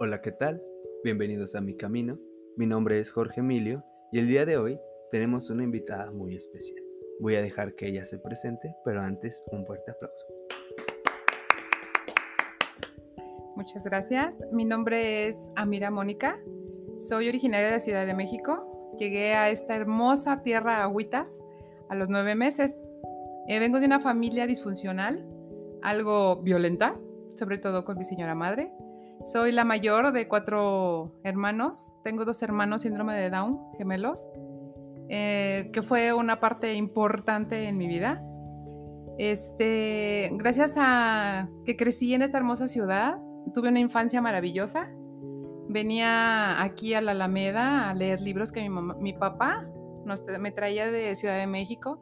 Hola, ¿qué tal? Bienvenidos a mi camino. Mi nombre es Jorge Emilio y el día de hoy tenemos una invitada muy especial. Voy a dejar que ella se presente, pero antes un fuerte aplauso. Muchas gracias. Mi nombre es Amira Mónica. Soy originaria de Ciudad de México. Llegué a esta hermosa tierra agüitas a los nueve meses. Eh, vengo de una familia disfuncional, algo violenta, sobre todo con mi señora madre. Soy la mayor de cuatro hermanos. Tengo dos hermanos síndrome de Down, gemelos, eh, que fue una parte importante en mi vida. Este, gracias a que crecí en esta hermosa ciudad, tuve una infancia maravillosa. Venía aquí a la Alameda a leer libros que mi, papá me traía de Ciudad de México.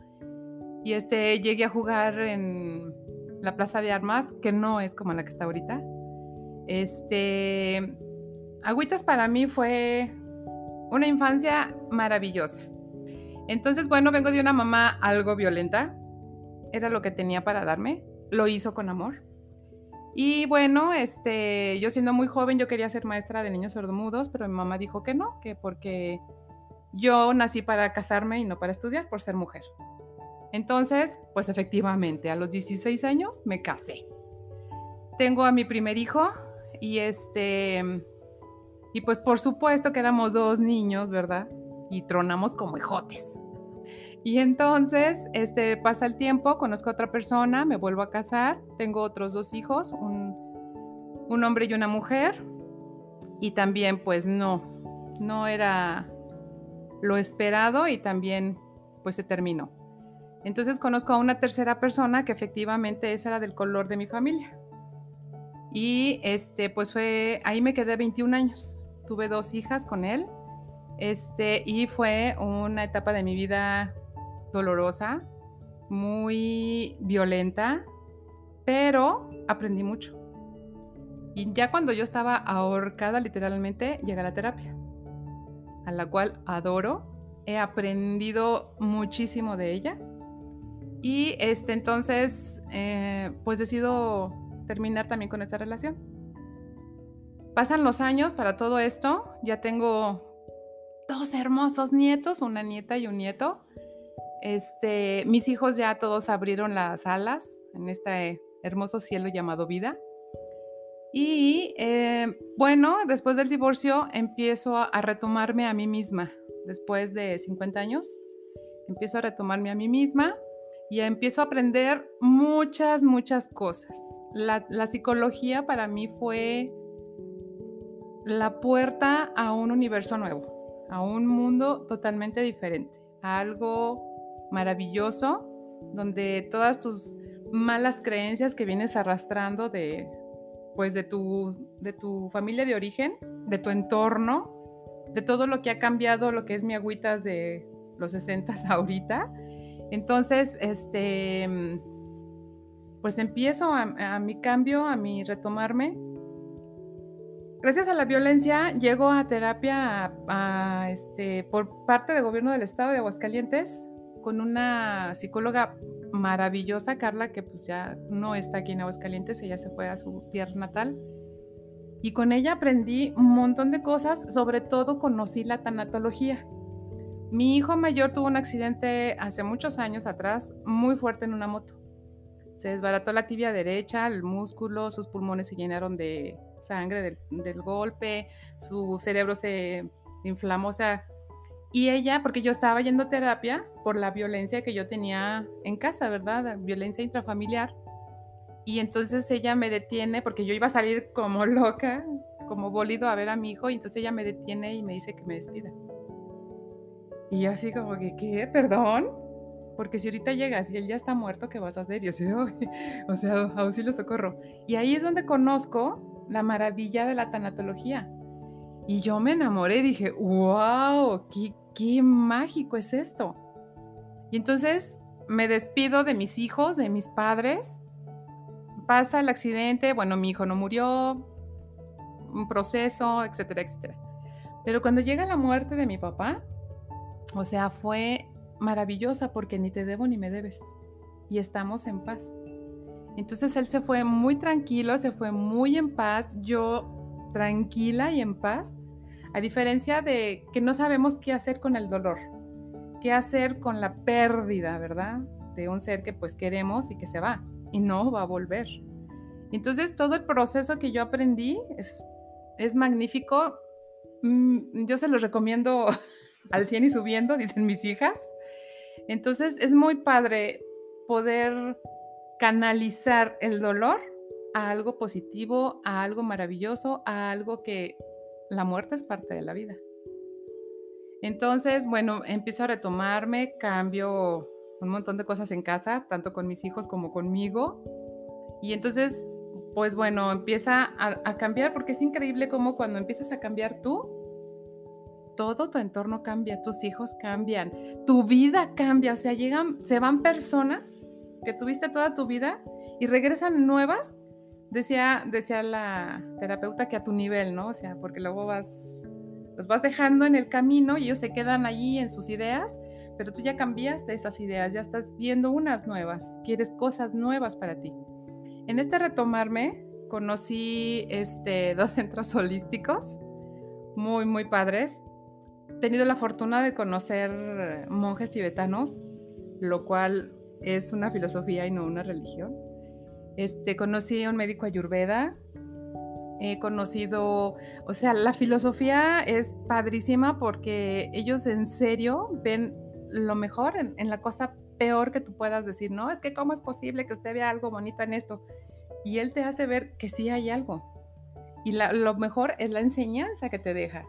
Y este, llegué a jugar en la Plaza de Armas, que no es como la que está ahorita. Este, Agüitas para mí fue una infancia maravillosa. Entonces, bueno, vengo de una mamá algo violenta. Era lo que tenía para darme. Lo hizo con amor. Y bueno, este, yo siendo muy joven, yo quería ser maestra de niños sordomudos, pero mi mamá dijo que no, que porque yo nací para casarme y no para estudiar por ser mujer. Entonces, pues efectivamente, a los 16 años me casé. Tengo a mi primer hijo y este, y pues por supuesto que éramos dos niños, ¿verdad? Y tronamos como hijotes. Y entonces, este, pasa el tiempo, conozco a otra persona, me vuelvo a casar, tengo otros dos hijos, un, un hombre y una mujer. Y también, pues no, no era lo esperado y también, pues se terminó. Entonces conozco a una tercera persona que efectivamente esa era del color de mi familia. Y este, pues fue, ahí me quedé 21 años. Tuve dos hijas con él. Este, y fue una etapa de mi vida dolorosa, muy violenta, pero aprendí mucho. Y ya cuando yo estaba ahorcada literalmente, llega la terapia, a la cual adoro. He aprendido muchísimo de ella. Y este, entonces, eh, pues decido terminar también con esa relación. Pasan los años para todo esto. Ya tengo dos hermosos nietos, una nieta y un nieto. Este, mis hijos ya todos abrieron las alas en este hermoso cielo llamado vida. Y eh, bueno, después del divorcio empiezo a, retomarme a mí misma. Después de 50 años, empiezo a retomarme a mí misma y empiezo a aprender muchas, muchas cosas. La, psicología para mí fue la puerta a un universo nuevo, a un mundo totalmente diferente, a algo maravilloso, donde todas tus malas creencias que vienes arrastrando de, pues de tu, de tu familia de origen, de tu entorno, de todo lo que ha cambiado, lo que es mi agüitas de los 60 ahorita. Entonces, este, pues empiezo a, mi cambio, a mi retomarme. Gracias a la violencia llego a terapia este, por parte del gobierno del estado de Aguascalientes con una psicóloga maravillosa, Carla, que pues ya no está aquí en Aguascalientes, ella se fue a su tierra natal. Y con ella aprendí un montón de cosas, sobre todo conocí la tanatología. Mi hijo mayor tuvo un accidente hace muchos años atrás, muy fuerte en una moto. Se desbarató la tibia derecha, el músculo, sus pulmones se llenaron de sangre del, del golpe, su cerebro se inflamó, o sea, y ella, porque yo estaba yendo a terapia por la violencia que yo tenía en casa, ¿verdad? Violencia intrafamiliar. Y entonces ella me detiene, porque yo iba a salir como loca, como bólido a ver a mi hijo, y entonces ella me detiene y me dice que me despida. Y yo así como que, ¿qué? ¿Perdón? Porque si ahorita llegas y él ya está muerto, ¿qué vas a hacer? Yo o sea, auxilio, socorro. Y ahí es donde conozco la maravilla de la tanatología y yo me enamoré, dije, wow, qué, qué mágico es esto. Y entonces me despido de mis hijos, de mis padres. Pasa el accidente, bueno, mi hijo no murió, un proceso, etcétera, etcétera. Pero cuando llega la muerte de mi papá, o sea, fue maravillosa porque ni te debo ni me debes. Y estamos en paz. Entonces él se fue muy tranquilo, se fue muy en paz. Yo tranquila y en paz, a diferencia de que no sabemos qué hacer con el dolor, qué hacer con la pérdida, ¿verdad? De un ser que pues queremos y que se va y no va a volver. Entonces todo el proceso que yo aprendí es, es magnífico. Mm, yo se los recomiendo al 100 y subiendo, dicen mis hijas. Entonces es muy padre poder canalizar el dolor a algo positivo, a algo maravilloso, a algo que la muerte es parte de la vida. Entonces, bueno, empiezo a retomarme, cambio un montón de cosas en casa, tanto con mis hijos como conmigo. Y entonces, pues bueno, empieza a, cambiar porque es increíble cómo cuando empiezas a cambiar tú, todo tu entorno cambia, tus hijos cambian, tu vida cambia, o sea, llegan, se van personas que tuviste toda tu vida y regresan nuevas. Decía, decía la terapeuta que a tu nivel, ¿no? O sea, porque luego vas, los vas dejando en el camino y ellos se quedan allí en sus ideas, pero tú ya cambiaste esas ideas, ya estás viendo unas nuevas, quieres cosas nuevas para ti. En este retomarme, conocí este, dos centros holísticos muy, muy padres. Tenido la fortuna de conocer monjes tibetanos, lo cual es una filosofía y no una religión. Este, conocí a un médico ayurveda, he conocido, o sea, la filosofía es padrísima porque ellos en serio ven lo mejor en, en, la cosa peor que tú puedas decir, no, es que cómo es posible que usted vea algo bonito en esto. Y él te hace ver que sí hay algo. Y lo mejor es la enseñanza que te deja.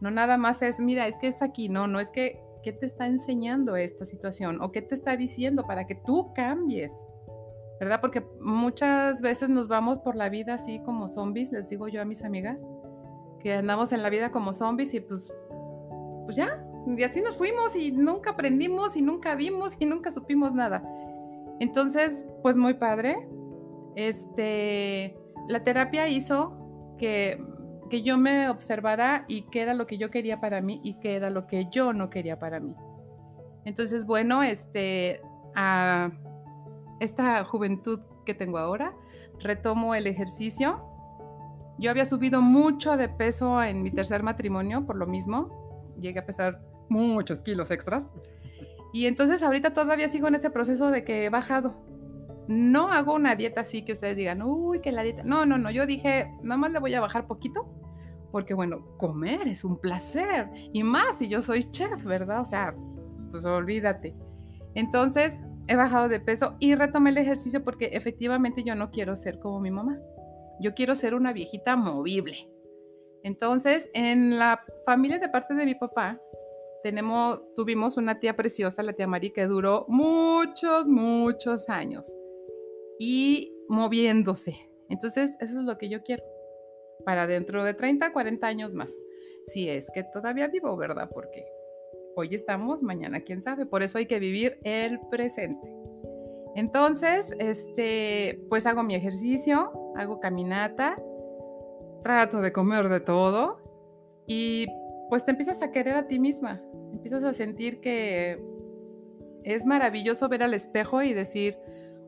No nada más es, mira, es que es aquí, no, no es que ¿Qué te está enseñando esta situación o qué te está diciendo para que tú cambies? ¿Verdad? Porque muchas veces nos vamos por la vida así como zombies, les digo yo a mis amigas, que andamos en la vida como zombies y pues, pues ya, y así nos fuimos y nunca aprendimos y nunca vimos y nunca supimos nada. Entonces, pues muy padre. Este, la terapia hizo que que yo me observara y qué era lo que yo quería para mí y qué era lo que yo no quería para mí. Entonces, bueno, este, a esta juventud que tengo ahora, retomo el ejercicio. Yo había subido mucho de peso en mi tercer matrimonio por lo mismo. Llegué a pesar muchos kilos extras. Y entonces ahorita todavía sigo en ese proceso de que he bajado. No hago una dieta así que ustedes digan, uy, que la dieta. No, no, no. Yo dije, nada más le voy a bajar poquito porque bueno, comer es un placer y más si yo soy chef, ¿verdad? O sea, pues olvídate. Entonces he bajado de peso y retomé el ejercicio porque efectivamente yo no quiero ser como mi mamá. Yo quiero ser una viejita movible. Entonces, en la familia de parte de mi papá, tenemos, tuvimos una tía preciosa, la tía Mari, que duró muchos, muchos años y moviéndose. Entonces, eso es lo que yo quiero para dentro de 30, 40 años más. Si es que todavía vivo, ¿verdad? Porque hoy estamos, mañana quién sabe. Por eso hay que vivir el presente. Entonces, este, pues hago mi ejercicio, hago caminata, trato de comer de todo y pues te empiezas a querer a ti misma. Empiezas a sentir que es maravilloso ver al espejo y decir,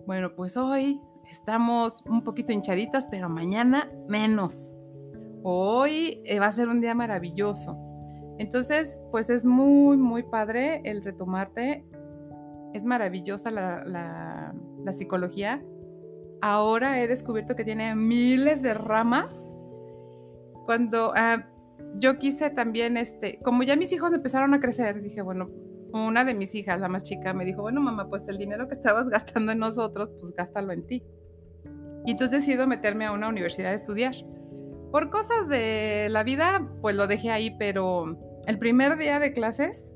bueno, pues hoy estamos un poquito hinchaditas, pero mañana menos hoy eh, va a ser un día maravilloso. Entonces, pues es muy, muy padre el retomarte. Es maravillosa la, psicología. Ahora he descubierto que tiene miles de ramas. Cuando ah, yo quise también, este, como ya mis hijos empezaron a crecer, dije, bueno, una de mis hijas, la más chica, me dijo, bueno, mamá, pues el dinero que estabas gastando en nosotros, pues gástalo en ti. Y entonces decido meterme a una universidad a estudiar. Por cosas de la vida, pues lo dejé ahí, pero el primer día de clases,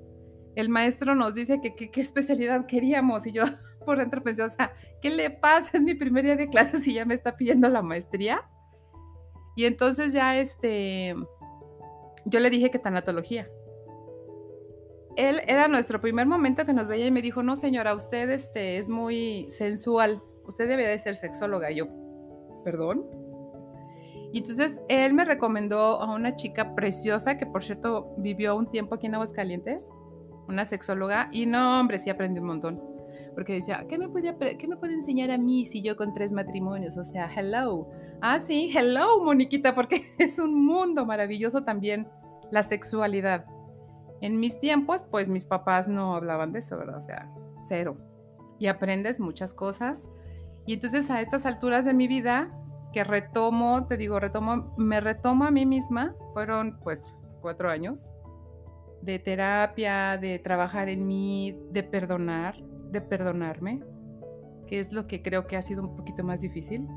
el maestro nos dice que qué especialidad queríamos y yo por dentro pensé, o sea, ¿qué le pasa? Es mi primer día de clases y ya me está pidiendo la maestría. Y entonces ya este, yo le dije que tanatología. Él era nuestro primer momento que nos veía y me dijo, no señora, usted este, es muy sensual, usted debería de ser sexóloga. Y yo, perdón. Y entonces él me recomendó a una chica preciosa que por cierto vivió un tiempo aquí en Aguascalientes, una sexóloga, y no, hombre, sí aprendí un montón. porque decía, ¿qué me, puede, ¿qué me puede enseñar a mí si yo con tres matrimonios? O sea, hello. Ah, sí, hello, Moniquita, porque es un mundo maravilloso también la sexualidad. En mis tiempos, pues mis papás no hablaban de eso, ¿verdad? O sea, cero. Y aprendes muchas cosas. Y entonces a estas alturas de mi vida, que retomo, te digo, retomo, me retomo a mí misma, fueron pues cuatro años de terapia, de trabajar en mí, de perdonar, de perdonarme, que es lo que creo que ha sido un poquito más difícil,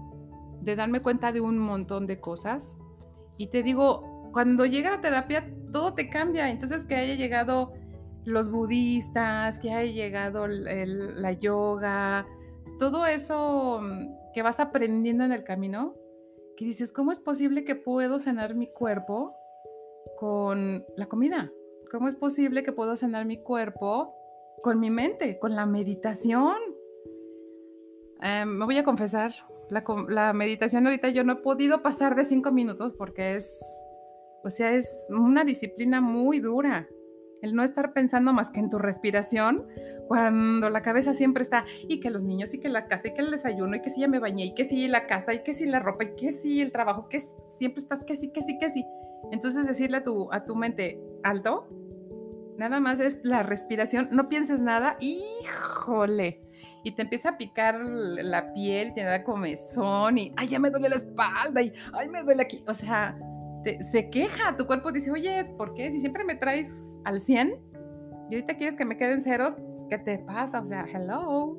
de darme cuenta de un montón de cosas. Y te digo, cuando llega la terapia, todo te cambia. Entonces, que haya llegado los budistas, que haya llegado la yoga, todo eso mm, que vas aprendiendo en el camino, que dices, ¿cómo es posible que puedo sanar mi cuerpo con la comida? ¿Cómo es posible que puedo sanar mi cuerpo con mi mente, con la meditación? Eh, me voy a confesar, la, la, meditación ahorita yo no he podido pasar de cinco minutos porque es, o sea, es una disciplina muy dura. El no estar pensando más que en tu respiración, cuando la cabeza siempre está, y que los niños, y que la casa, y que el desayuno, y que si ya me bañé, y que si la casa, y que si la ropa, y que si el trabajo, que siempre estás que sí, que sí, que sí. Entonces decirle a tu, a tu mente, alto, nada más es la respiración, no pienses nada, híjole, y te empieza a picar la piel, te da comezón, y, ay, ya me duele la espalda, y, ay, me duele aquí, o sea, se queja, tu cuerpo dice, oye, ¿por qué? Si siempre me traes al 100 y ahorita quieres que me queden ceros, pues, ¿qué te pasa? O sea, hello.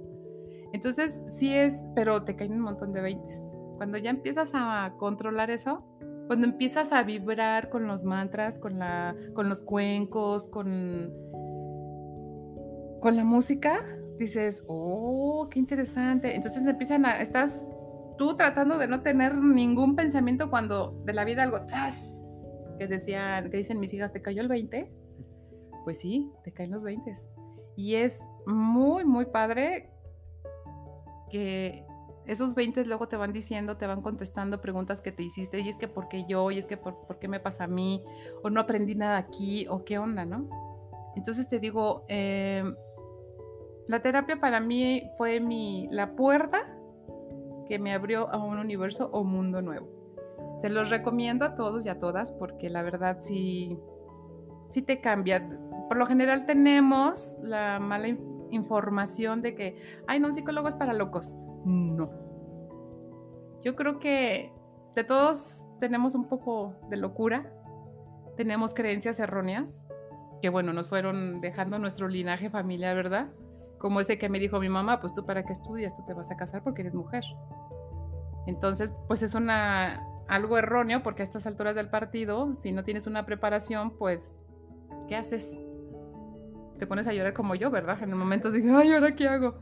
Entonces, sí es, pero te caen un montón de 20. Cuando ya empiezas a controlar eso, cuando empiezas a vibrar con los mantras, con, la, con los cuencos, con, con la música, dices, oh, qué interesante. Entonces empiezan a, estás tú tratando de no tener ningún pensamiento cuando de la vida algo, ¡tas! Que decían, que dicen mis hijas, ¿te cayó el 20? Pues sí, te caen los 20. Y es muy, muy padre que esos 20 luego te van diciendo, te van contestando preguntas que te hiciste, y es que por qué yo, y es que por, qué me pasa a mí, o no aprendí nada aquí, o qué onda, ¿no? Entonces te digo, em, la terapia para mí fue mi, la puerta que me abrió a un universo o mundo nuevo. Se los recomiendo a todos y a todas porque la verdad sí, sí te cambia. Por lo general tenemos la mala información de que, ay, no, un psicólogo es para locos. No. Yo creo que de todos tenemos un poco de locura, tenemos creencias erróneas, que bueno, nos fueron dejando nuestro linaje familiar, ¿verdad? Como ese que me dijo mi mamá, pues tú para qué estudias, tú te vas a casar porque eres mujer. Entonces, pues es una, algo erróneo porque a estas alturas del partido, si no tienes una preparación, pues, ¿qué haces? Te pones a llorar como yo, ¿verdad? En el momento digo, ay, ¿ahora qué hago?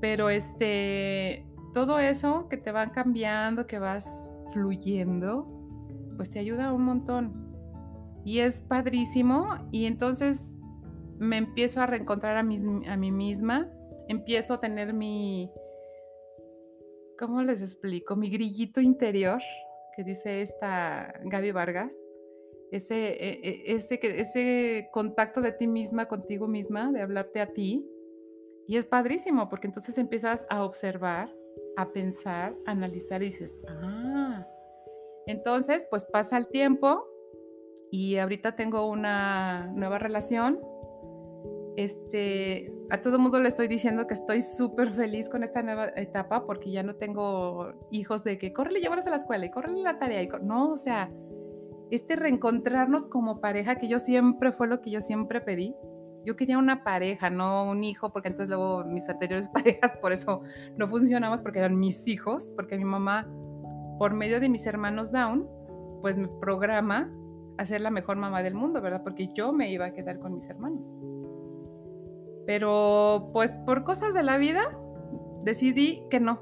Pero este, todo eso que te van cambiando, que vas fluyendo, pues te ayuda un montón. Y es padrísimo. Y entonces me empiezo a reencontrar a a mí misma, empiezo a tener mi, ¿cómo les explico? Mi grillito interior, que dice esta Gaby Vargas, ese, e, e, ese, ese contacto de ti misma contigo misma, de hablarte a ti. Y es padrísimo porque entonces empiezas a observar, a pensar, a analizar y dices, ah, entonces pues pasa el tiempo y ahorita tengo una nueva relación este, a todo mundo le estoy diciendo que estoy súper feliz con esta nueva etapa porque ya no tengo hijos de que córrele, llévalos a la escuela y córrele la tarea. Y no, o sea, este reencontrarnos como pareja, que yo siempre fue lo que yo siempre pedí. Yo quería una pareja, no un hijo, porque entonces luego mis anteriores parejas por eso no funcionamos, porque eran mis hijos, porque mi mamá, por medio de mis hermanos Down, pues me programa a ser la mejor mamá del mundo, ¿verdad? Porque yo me iba a quedar con mis hermanos. Pero pues por cosas de la vida decidí que no.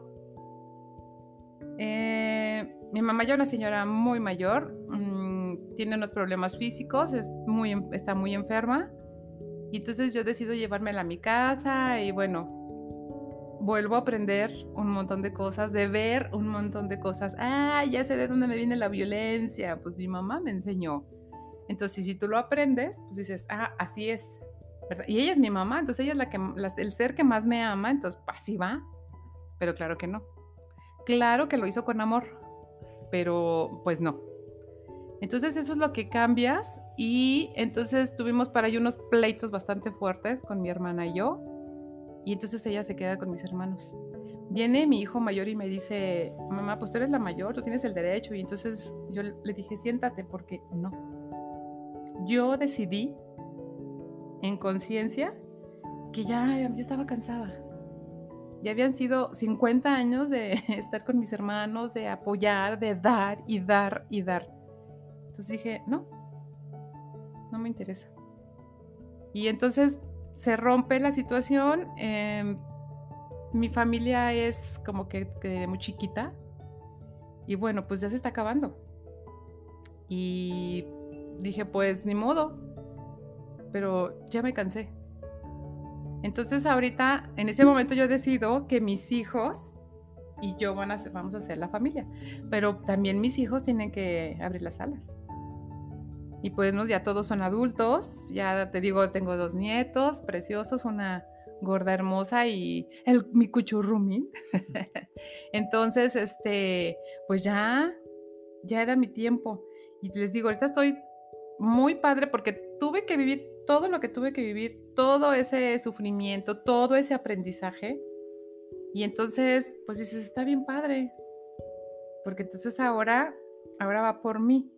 Eh, mi mamá ya es una señora muy mayor, mm, tiene unos problemas físicos, es muy, está muy enferma. Y entonces yo decido llevármela a mi casa y bueno, vuelvo a aprender un montón de cosas, de ver un montón de cosas. Ah, ya sé de dónde me viene la violencia. Pues mi mamá me enseñó. Entonces, si tú lo aprendes, pues dices, ah, así es ¿verdad? Y ella es mi mamá, entonces ella es la que, el ser que más me ama, entonces así va. Pero claro que no. Claro que lo hizo con amor, pero pues no. Entonces eso es lo que cambias y entonces tuvimos para ahí unos pleitos bastante fuertes con mi hermana y yo y entonces ella se queda con mis hermanos. Viene mi hijo mayor y me dice, mamá, pues tú eres la mayor, tú tienes el derecho y entonces yo le dije, siéntate porque no. Yo decidí en conciencia que ya, ya estaba cansada. Ya habían sido 50 años de estar con mis hermanos, de apoyar, de dar y dar y dar. Entonces dije, no, no me interesa. Y entonces se rompe la situación. Em, mi familia es como que, que, muy chiquita. Y bueno, pues ya se está acabando. Y dije, pues ni modo. Pero ya me cansé. Entonces ahorita, en ese momento yo decido que mis hijos y yo van a vamos a ser la familia. Pero también mis hijos tienen que abrir las alas. Y pues ya todos son adultos, ya te digo, tengo dos nietos preciosos, una gorda hermosa y el, mi cuchurrumi. Entonces, este, pues ya, ya era mi tiempo. Y les digo, ahorita estoy muy padre porque tuve que vivir todo lo que tuve que vivir, todo ese sufrimiento, todo ese aprendizaje. Y entonces, pues dices, está bien padre. Porque entonces ahora, ahora va por mí.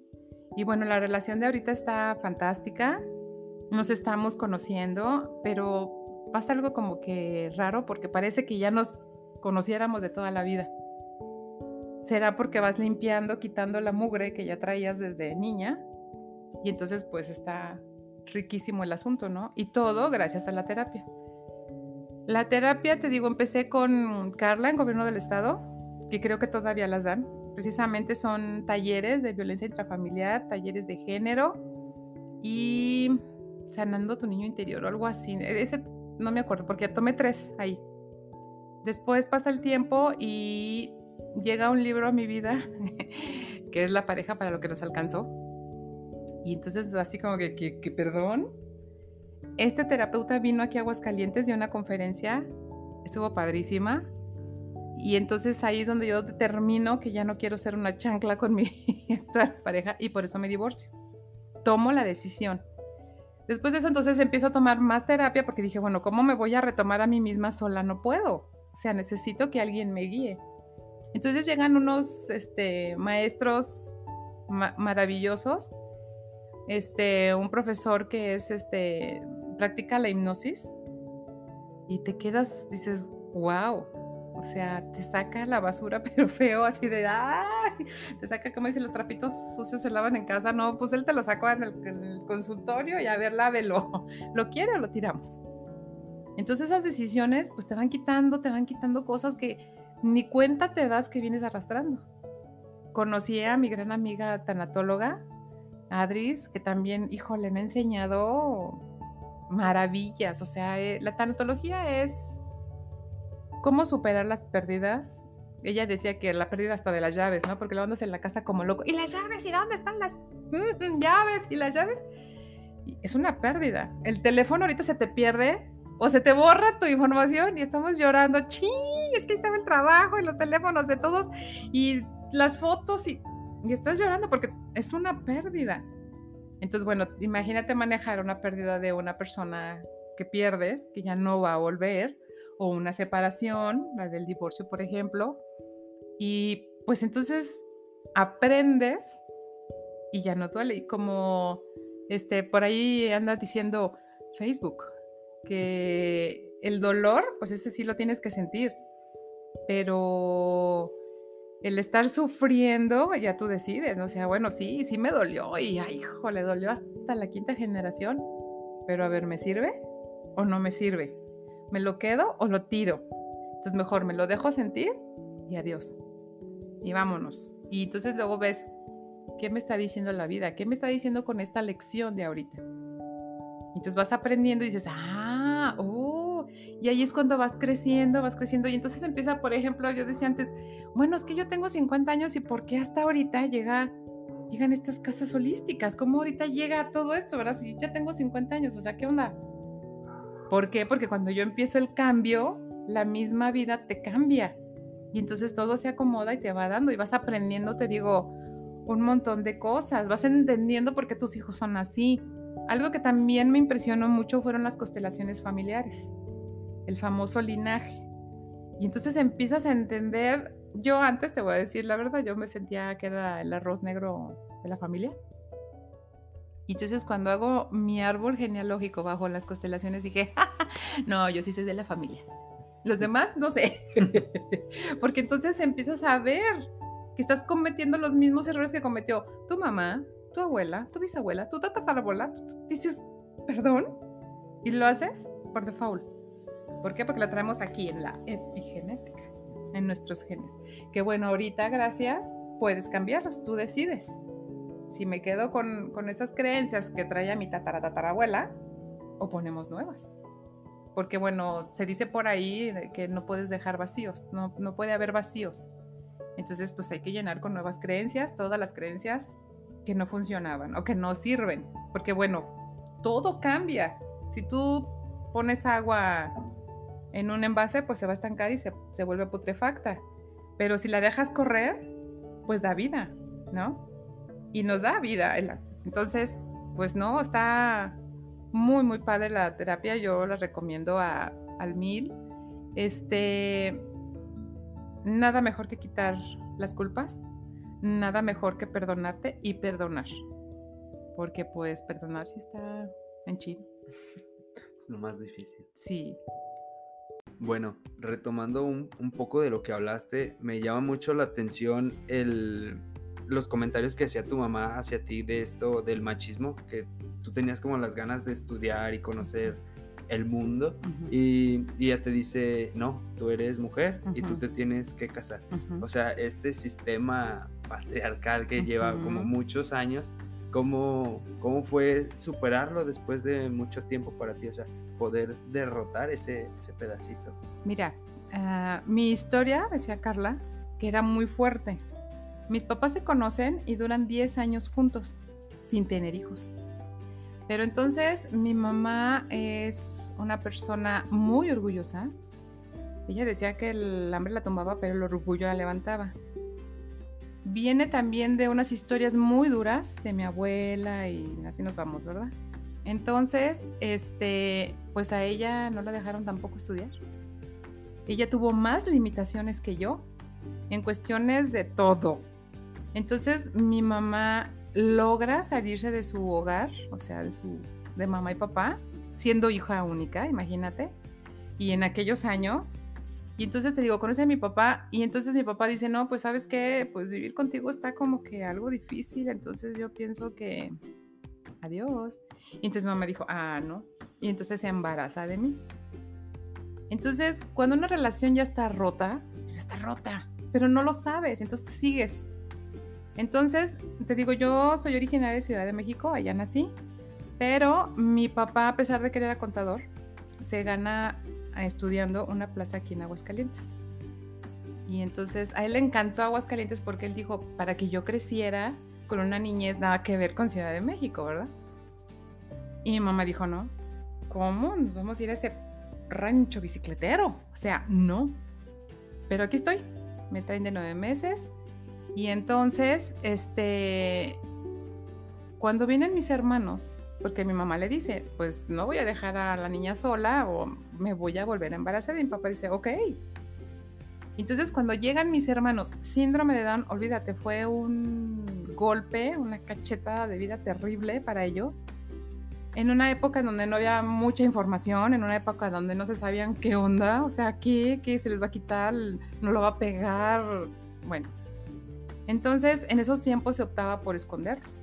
Y bueno, la relación de ahorita está fantástica. Nos estamos conociendo, pero pasa algo como que raro porque parece que ya nos conociéramos de toda la vida. Será porque vas limpiando, quitando la mugre que ya traías desde niña. Y entonces pues está riquísimo el asunto, ¿no? Y todo gracias a la terapia. La terapia, te digo, empecé con Carla en Gobierno del Estado, que creo que todavía las dan precisamente son talleres de violencia intrafamiliar, talleres de género y sanando tu niño interior o algo así. Ese no me acuerdo porque tomé tres ahí. Después pasa el tiempo y llega un libro a mi vida que es La pareja para lo que nos alcanzó. Y entonces así como que, que, perdón. Este terapeuta vino aquí a Aguascalientes de una conferencia, estuvo padrísima y entonces ahí es donde yo determino que ya no quiero ser una chancla con mi pareja y por eso me divorcio. Tomo la decisión. Después de eso entonces empiezo a tomar más terapia porque dije, bueno, ¿cómo me voy a retomar a mí misma sola? No puedo. O sea, necesito que alguien me guíe. Entonces llegan unos este, maestros maravillosos, este, un profesor que es, este, practica la hipnosis y te quedas, dices, wow, o sea, te saca la basura, pero feo, así de, ¡ay! Te saca, como dicen, los trapitos sucios se lavan en casa. No, pues él te lo sacó en el, consultorio y a ver, lávelo. ¿Lo quiere o lo tiramos? Entonces esas decisiones, pues te van quitando, te van quitando cosas que ni cuenta te das que vienes arrastrando. Conocí a mi gran amiga tanatóloga, Adris, que también, híjole, me ha enseñado maravillas. O sea, eh, la tanatología es cómo superar las pérdidas. Ella decía que la pérdida hasta de las llaves, ¿no? Porque lo andas en la casa como loco. ¿Y las llaves? ¿Y dónde están las llaves? ¿Y las llaves? es una pérdida. El teléfono ahorita se te pierde o se te borra tu información y estamos llorando. ¡Ching! Es que estaba el trabajo y los teléfonos de todos y las fotos y, y estás llorando porque es una pérdida. Entonces, bueno, imagínate manejar una pérdida de una persona que pierdes, que ya no va a volver o una separación, la del divorcio, por ejemplo, y pues entonces aprendes y ya no duele. Y como este, por ahí anda diciendo Facebook, que el dolor, pues ese sí lo tienes que sentir, pero el estar sufriendo, ya tú decides, ¿no? Sea, bueno, sí, sí me dolió y, ay, hijo, le dolió hasta la quinta generación, pero a ver, ¿me sirve o no me sirve? ¿Me lo quedo o lo tiro? Entonces mejor me lo dejo sentir y adiós. Y vámonos. Y entonces luego ves qué me está diciendo la vida, qué me está diciendo con esta lección de ahorita. Entonces vas aprendiendo y dices, ah, oh, y ahí es cuando vas creciendo, vas creciendo. Y entonces empieza, por ejemplo, yo decía antes, bueno, es que yo tengo 50 años y ¿por qué hasta ahorita llega, llegan estas casas holísticas? ¿Cómo ahorita llega todo esto, verdad? Si yo ya tengo 50 años, o sea, ¿qué onda? ¿Por qué? Porque cuando yo empiezo el cambio, la misma vida te cambia. Y entonces todo se acomoda y te va dando y vas aprendiendo, te digo, un montón de cosas, vas entendiendo por qué tus hijos son así. Algo que también me impresionó mucho fueron las constelaciones familiares, el famoso linaje. Y entonces empiezas a entender, yo antes te voy a decir la verdad, yo me sentía que era el arroz negro de la familia. Y entonces cuando hago mi árbol genealógico bajo las constelaciones dije, no, yo sí soy de la familia. Los demás, no sé. Porque entonces empiezas a ver que estás cometiendo los mismos errores que cometió tu mamá, tu abuela, tu bisabuela, tu tatarabuela. Dices, perdón, y lo haces por default. ¿Por qué? Porque lo traemos aquí en la epigenética, en nuestros genes. Que bueno, ahorita, gracias, puedes cambiarlos, tú decides. Si me quedo con, con esas creencias que traía mi tataratatarabuela, o ponemos nuevas porque bueno, se dice por ahí que no puedes dejar vacíos, no, no puede haber vacíos. Entonces, pues hay que llenar con nuevas creencias, todas las creencias que no funcionaban o que no sirven, porque bueno, todo cambia. Si tú pones agua en un envase, pues se va a estancar y se, se vuelve putrefacta. Pero si la dejas correr, pues da vida, ¿no? Y nos da vida. Entonces, pues no, está muy, muy padre la terapia, yo la recomiendo a, al mil. Este, nada mejor que quitar las culpas, nada mejor que perdonarte y perdonar. Porque pues perdonar sí está en chino. Es lo más difícil. Sí. Bueno, retomando un, un, poco de lo que hablaste, me llama mucho la atención el, los comentarios que hacía tu mamá hacia ti de esto, del machismo, que tú tenías como las ganas de estudiar y conocer el mundo y, ella te dice, no, tú eres mujer y tú te tienes que casar. O sea, este sistema patriarcal que lleva como muchos años, ¿cómo, ¿cómo fue superarlo después de mucho tiempo para ti? O sea, poder derrotar ese, ese pedacito. Mira, ah, mi historia, decía Carla, que era muy fuerte. Mis papás se conocen y duran 10 años juntos, sin tener hijos. Pero entonces mi mamá es una persona muy orgullosa. Ella decía que el hambre la tumbaba, pero el orgullo la levantaba. Viene también de unas historias muy duras de mi abuela y así nos vamos, ¿verdad? Entonces, este, pues a ella no la dejaron tampoco estudiar. Ella tuvo más limitaciones que yo en cuestiones de todo. Entonces, mi mamá logra salirse de su hogar, o sea, de su de mamá y papá, siendo hija única, imagínate. Y en aquellos años, y entonces te digo, conoce a mi papá, y entonces mi papá dice, no, pues sabes qué, pues vivir contigo está como que algo difícil, entonces yo pienso que, adiós. Y entonces mamá dijo, ah, no. Y entonces se embaraza de mí. Entonces, cuando una relación ya está rota, pues está rota, pero no lo sabes, entonces sigues entonces, te digo, yo soy originaria de Ciudad de México, allá nací, pero mi papá, a pesar de que era contador, se gana estudiando una plaza aquí en Aguascalientes. Y entonces a él le encantó Aguascalientes porque él dijo, para que yo creciera con una niñez nada que ver con Ciudad de México, ¿verdad? Y mi mamá dijo, no, ¿cómo? Nos vamos a ir a ese rancho bicicletero. O sea, no. Pero aquí estoy. Me traen de nueve meses y entonces, este, cuando vienen mis hermanos, porque mi mamá le dice, pues no voy a dejar a la niña sola o me voy a volver a embarazar. Y mi papá dice, ok. Entonces, cuando llegan mis hermanos, síndrome de Down, olvídate, fue un golpe, una cachetada de vida terrible para ellos. En una época en donde no había mucha información, en una época donde no se sabían qué onda, o sea, qué, qué se les va a quitar, no lo va a pegar. Bueno, entonces, en esos tiempos se optaba por esconderlos.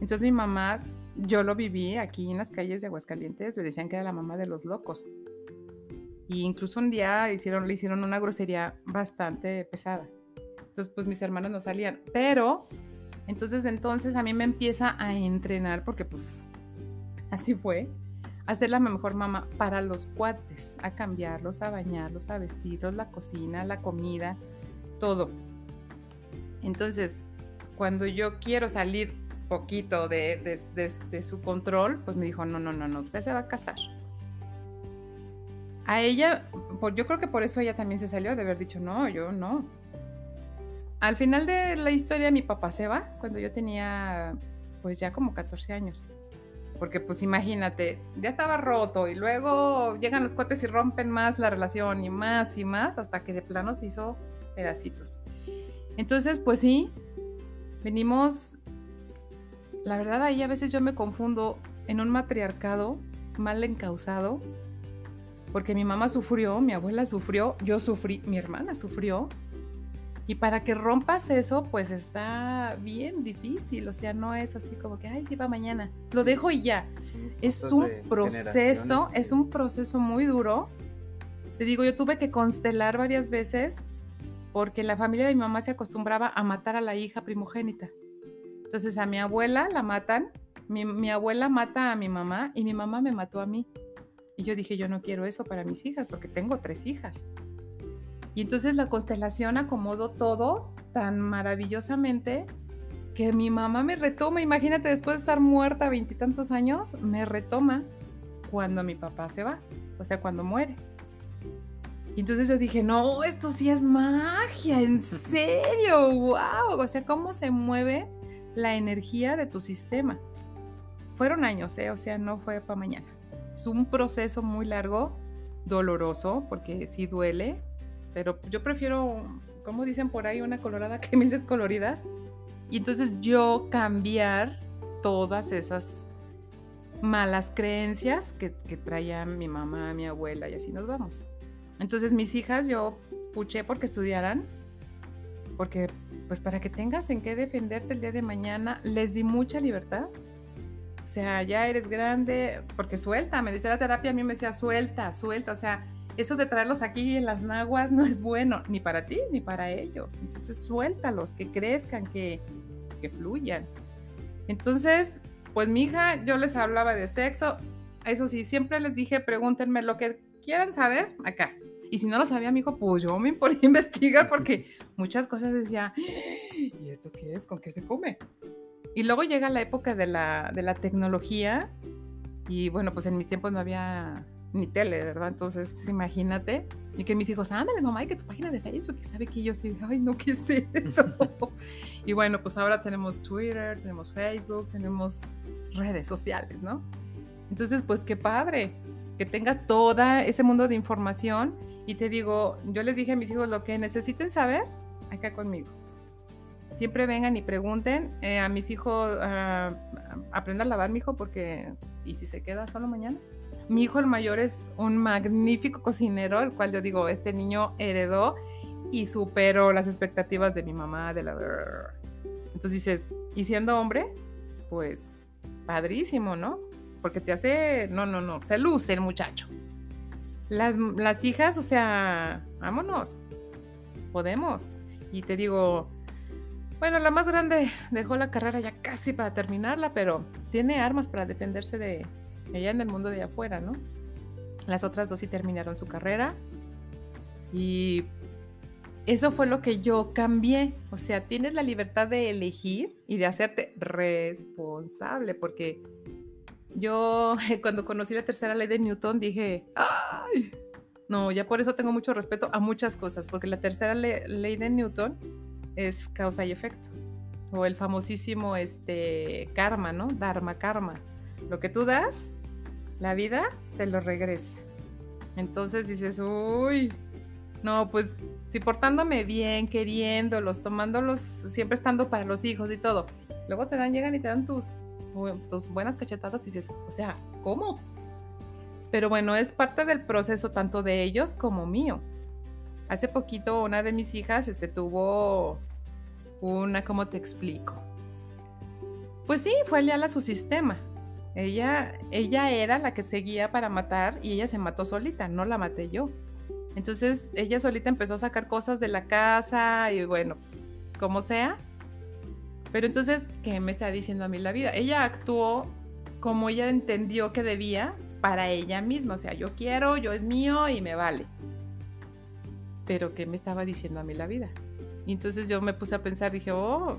Entonces mi mamá, yo lo viví aquí en las calles de Aguascalientes, le decían que era la mamá de los locos. Y incluso un día hicieron, le hicieron una grosería bastante pesada. Entonces, pues mis hermanos no salían. Pero, entonces, entonces a mí me empieza a entrenar, porque pues así fue, a ser la mejor mamá para los cuates, a cambiarlos, a bañarlos, a vestirlos, la cocina, la comida, todo. Entonces, cuando yo quiero salir poquito de, su control, pues me dijo, no, no, no, no, usted se va a casar. a ella, por, yo creo que por eso ella también se salió de haber dicho, no, yo no. Al final de la historia mi papá se va cuando yo tenía pues ya como 14 años. Porque pues imagínate, ya estaba roto y luego llegan los cuates y rompen más la relación y más y más hasta que de plano se hizo pedacitos. Entonces pues sí, venimos, la verdad ahí a veces yo me confundo en un matriarcado mal encausado porque mi mamá sufrió, mi abuela sufrió, yo sufrí, mi hermana sufrió. Y para que rompas eso, pues está bien difícil, o sea, no es así como que, ay, sí, va mañana, lo dejo y ya. es un proceso, es un proceso muy duro. Te digo, yo tuve que constelar varias veces porque la familia de mi mamá se acostumbraba a matar a la hija primogénita. Entonces a mi abuela la matan, mi, mi abuela mata a mi mamá y mi mamá me mató a mí. Y yo dije, yo no quiero eso para mis hijas porque tengo tres hijas. Y entonces la constelación acomodó todo tan maravillosamente que mi mamá me retoma. Imagínate, después de estar muerta veintitantos años, me retoma cuando mi papá se va, o sea, cuando muere. Y entonces yo dije, no, esto sí es magia, en serio, wow. O sea, cómo se mueve la energía de tu sistema. Fueron años, ¿eh? o sea, no fue para mañana. Es un proceso muy largo, doloroso, porque sí duele, pero yo prefiero, como dicen por ahí, una colorada que mil descoloridas. Y entonces yo cambiar todas esas malas creencias que, que traía mi mamá, mi abuela, y así nos vamos. Entonces mis hijas yo puché porque estudiaran, porque pues para que tengas en qué defenderte el día de mañana, les di mucha libertad o sea, ya eres grande, porque suelta, me decía la terapia, a mí me decía suelta, suelta, o sea, eso de traerlos aquí en las naguas no es bueno, ni para ti, ni para ellos. Entonces, suéltalos, que crezcan, que, que fluyan. Entonces, pues mi hija, yo les hablaba de sexo, eso sí, siempre les dije, pregúntenme lo que quieran saber acá. Y si no lo sabía mi hijo, pues yo me ponía a investigar porque muchas cosas decía, ¿y esto qué es? ¿Con qué se come? Y luego llega la época de la, de la tecnología y bueno, pues en mis tiempos no había ni tele, ¿verdad? Entonces, pues, imagínate. Y que mis hijos, ándale, mamá, hay que tu página de Facebook, y sabe que yo sí, ay, no, ¿qué es eso? y bueno, pues ahora tenemos Twitter, tenemos Facebook, tenemos redes sociales, ¿no? Entonces, pues qué padre que tengas todo ese mundo de información. Y te digo, yo les dije a mis hijos lo que necesiten saber, acá conmigo siempre vengan y pregunten. Eh, a mis hijos, uh, aprenda a lavar, mi hijo, porque. ¿Y si se queda solo mañana? Mi hijo el mayor es un magnífico cocinero, el cual yo digo, este niño heredó y superó las expectativas de mi mamá, de la... Entonces dices, y siendo hombre, pues padrísimo, ¿no? Porque te hace, no, no, no, se luce el muchacho. Las, las hijas, o sea, vámonos, podemos. Y te digo, bueno, la más grande dejó la carrera ya casi para terminarla, pero tiene armas para defenderse de ella en el mundo de afuera, ¿no? Las otras dos sí terminaron su carrera. Y eso fue lo que yo cambié. O sea, tienes la libertad de elegir y de hacerte responsable, porque yo cuando conocí la tercera ley de Newton dije, ¡ay! No, ya por eso tengo mucho respeto a muchas cosas, porque la tercera ley de Newton es causa y efecto. O el famosísimo este, karma, ¿no? Dharma karma. Lo que tú das, la vida te lo regresa. Entonces dices, uy, no, pues si portándome bien, queriéndolos, tomándolos, siempre estando para los hijos y todo. Luego te dan, llegan y te dan tus, tus buenas cachetadas y dices, o sea, ¿cómo? Pero bueno, es parte del proceso tanto de ellos como mío. Hace poquito una de mis hijas este, tuvo una, ¿cómo te explico? Pues sí, fue leal a su sistema. Ella, ella era la que seguía para matar y ella se mató solita, no la maté yo. Entonces ella solita empezó a sacar cosas de la casa y bueno, como sea. Pero entonces, ¿qué me está diciendo a mí la vida? Ella actuó como ella entendió que debía para ella misma. O sea, yo quiero, yo es mío y me vale pero ¿qué me estaba diciendo a mí la vida? Entonces yo me puse a pensar, dije, oh,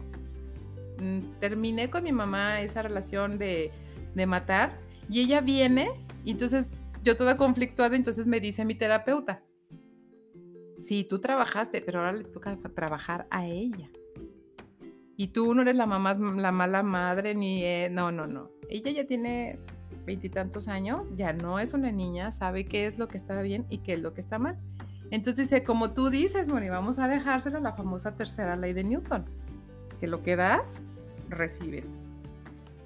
mm, terminé con mi mamá esa relación de, de matar y ella viene entonces yo toda conflictuada, entonces me dice mi terapeuta, sí, tú trabajaste, pero ahora le toca trabajar a ella. Y tú no eres la mala madre, ni... Eh, no, no, no. Ella ya tiene veintitantos años, ya no es una niña, sabe qué es lo que está bien y qué es lo que está mal. Entonces dice, como tú dices, Moni, vamos a dejárselo la famosa tercera ley de Newton, que lo que das, recibes.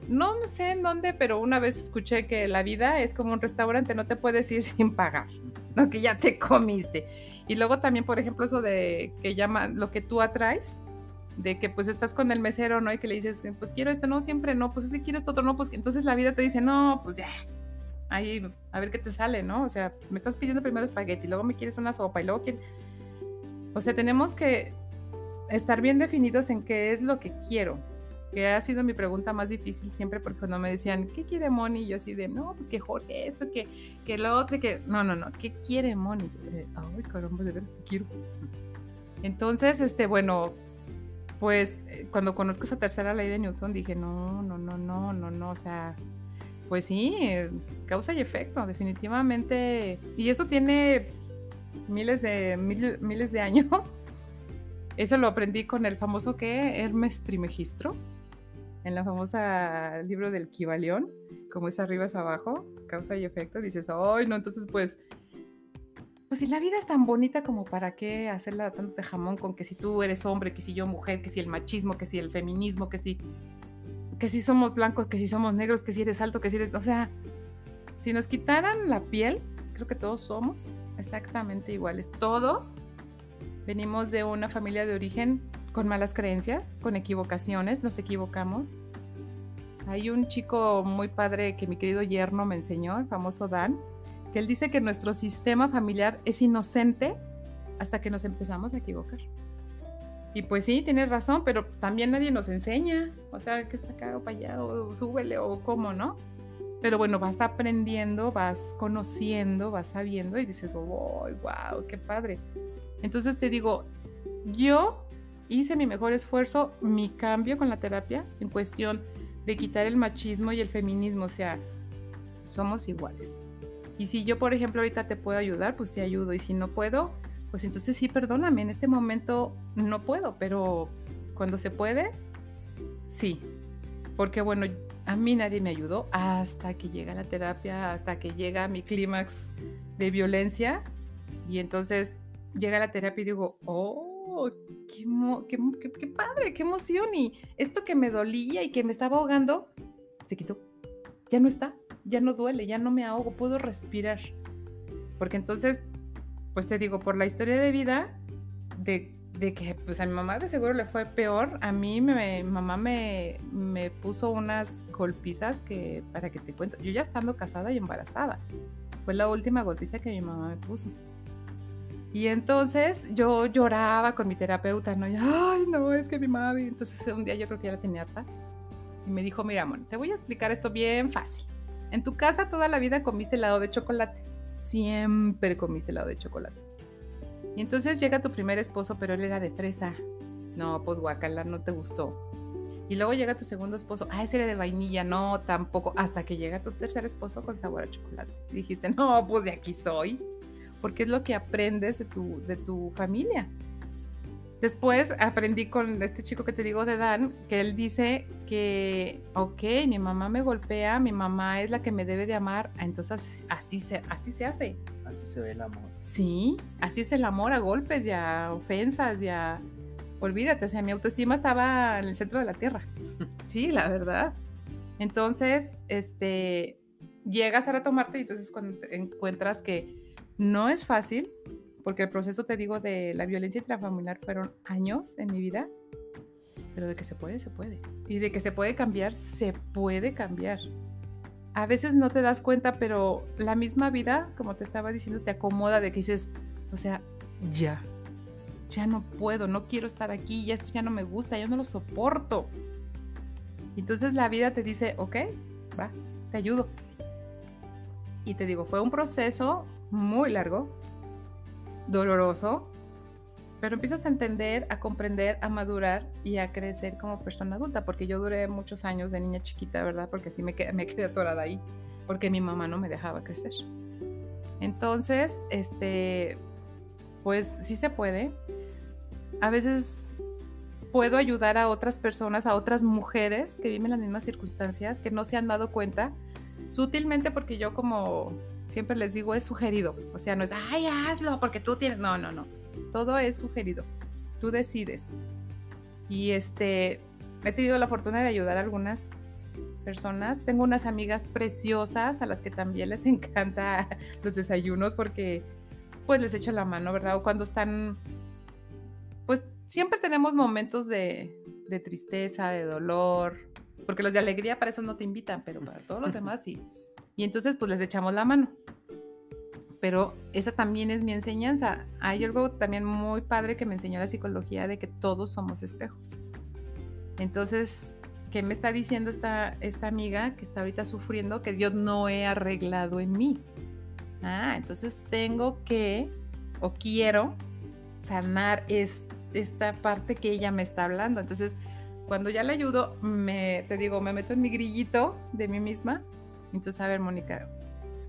No sé en dónde, pero una vez escuché que la vida es como un restaurante, no te puedes ir sin pagar, lo que ya te comiste. Y luego también, por ejemplo, eso de que llama lo que tú atraes, de que pues estás con el mesero, ¿no? Y que le dices, pues quiero esto, no, siempre no, pues si quiero esto otro, no, pues entonces la vida te dice, no, pues ya, ahí a ver qué te sale, ¿no? O sea, me estás pidiendo primero espagueti, luego me quieres una sopa y luego quieres... O sea, tenemos que estar bien definidos en qué es lo que quiero, que ha sido mi pregunta más difícil siempre porque cuando me decían, ¿qué quiere Moni? yo así de, no, pues que Jorge esto, que, que lo otro, que... No, no, no, ¿qué quiere Moni? Ay, caramba, de veras que quiero. Entonces, este, bueno, pues cuando conozco esa tercera ley de Newton dije, no, no, no, no, no, no, o sea, pues sí, eh, causa y efecto, definitivamente. Y eso tiene miles de, miles de años. Eso lo aprendí con el famoso que Hermes Trimegistro, en la famosa libro del Kibalión, como es arriba es abajo, causa y efecto. Dices, ay, no, entonces pues pues si la vida es tan bonita como para qué hacerla tanto de jamón con que si tú eres hombre, que si yo mujer, que si el machismo, que si el feminismo, que si que si somos blancos, que si somos negros, que si eres alto, que si eres, o sea, si nos quitaran la piel, creo que todos somos exactamente iguales. Todos venimos de una familia de origen con malas creencias, con equivocaciones, nos equivocamos. Hay un chico muy padre que mi querido yerno me enseñó, el famoso Dan, él dice que nuestro sistema familiar es inocente hasta que nos empezamos a equivocar. Y pues sí, tienes razón, pero también nadie nos enseña, o sea, que es para acá o para allá, o súbele o cómo, ¿no? Pero bueno, vas aprendiendo, vas conociendo, vas sabiendo y dices, oh, wow, qué padre. Entonces te digo, yo hice mi mejor esfuerzo, mi cambio con la terapia en cuestión de quitar el machismo y el feminismo, o sea, somos iguales. Y si yo, por ejemplo, ahorita te puedo ayudar, pues te ayudo. Y si no puedo, pues entonces sí, perdóname, en este momento no puedo, pero cuando se puede, sí. Porque bueno, a mí nadie me ayudó hasta que llega la terapia, hasta que llega mi clímax de violencia. Y entonces llega la terapia y digo, oh, qué, qué, qué padre, qué emoción. Y esto que me dolía y que me estaba ahogando, se quitó. Ya no está ya no duele, ya no me ahogo, puedo respirar. Porque entonces, pues te digo, por la historia de vida, de, que pues a mi mamá de seguro le fue peor, a mí mi mamá me, me puso unas golpizas que, para que te cuento, yo ya estando casada y embarazada, fue la última golpiza que mi mamá me puso. Y entonces yo lloraba con mi terapeuta, ¿no? Ay, no, es que mi mamá... Entonces un día yo creo que ya la tenía harta. Y me dijo, mira, amor, te voy a explicar esto bien fácil. En tu casa toda la vida comiste helado de chocolate. Siempre comiste helado de chocolate. Y entonces llega tu primer esposo, pero él era de fresa. No, pues guacala, no te gustó. Y luego llega tu segundo esposo, ah, ese era de vainilla, no, tampoco. Hasta que llega tu tercer esposo con sabor a chocolate. Y dijiste, no, pues de aquí soy. Porque es lo que aprendes de tu, de tu familia. Después aprendí con este chico que te digo de Dan, que él dice que, ok, mi mamá me golpea, mi mamá es la que me debe de amar, entonces así se, así se hace. Así se ve el amor. Sí, así es el amor a golpes y a ofensas y a... Olvídate, o sea, mi autoestima estaba en el centro de la tierra. Sí, la verdad. Entonces, este, llegas a retomarte y entonces cuando encuentras que no es fácil, porque el proceso, te digo, de la violencia intrafamiliar fueron años en mi vida, pero de que se puede, se puede. Y de que se puede cambiar, se puede cambiar. A veces no te das cuenta, pero la misma vida, como te estaba diciendo, te acomoda de que dices, o sea, ya, ya no puedo, no quiero estar aquí, ya esto ya no me gusta, ya no lo soporto. Entonces la vida te dice, ok, va, te ayudo. Y te digo, fue un proceso muy largo, doloroso, pero empiezas a entender, a comprender, a madurar y a crecer como persona adulta, porque yo duré muchos años de niña chiquita, ¿verdad? Porque sí me me quedé atorada ahí, porque mi mamá no me dejaba crecer. Entonces, este, pues sí se puede. A veces puedo ayudar a otras personas, a otras mujeres que viven las mismas circunstancias, que no se han dado cuenta, sutilmente porque yo como siempre les digo, es sugerido. O sea, no es, ay, hazlo porque tú tienes. No, no, no. Todo es sugerido. Tú decides. Y este, he tenido la fortuna de ayudar a algunas personas. Tengo unas amigas preciosas a las que también les encanta los desayunos porque pues les echo la mano, ¿verdad? O cuando están, pues siempre tenemos momentos de, de tristeza, de dolor, porque los de alegría para eso no te invitan, pero para todos los demás sí. Y entonces pues les echamos la mano. Pero esa también es mi enseñanza. Hay algo también muy padre que me enseñó la psicología de que todos somos espejos. Entonces, ¿qué me está diciendo esta, esta esta que está ahorita sufriendo que yo no he arreglado en mí? Ah, entonces tengo que o quiero sanar esta parte que ella me está hablando. Entonces, cuando ya le ayudo, me, te digo, me meto en mi grillito de mí misma. Entonces, a ver, Mónica,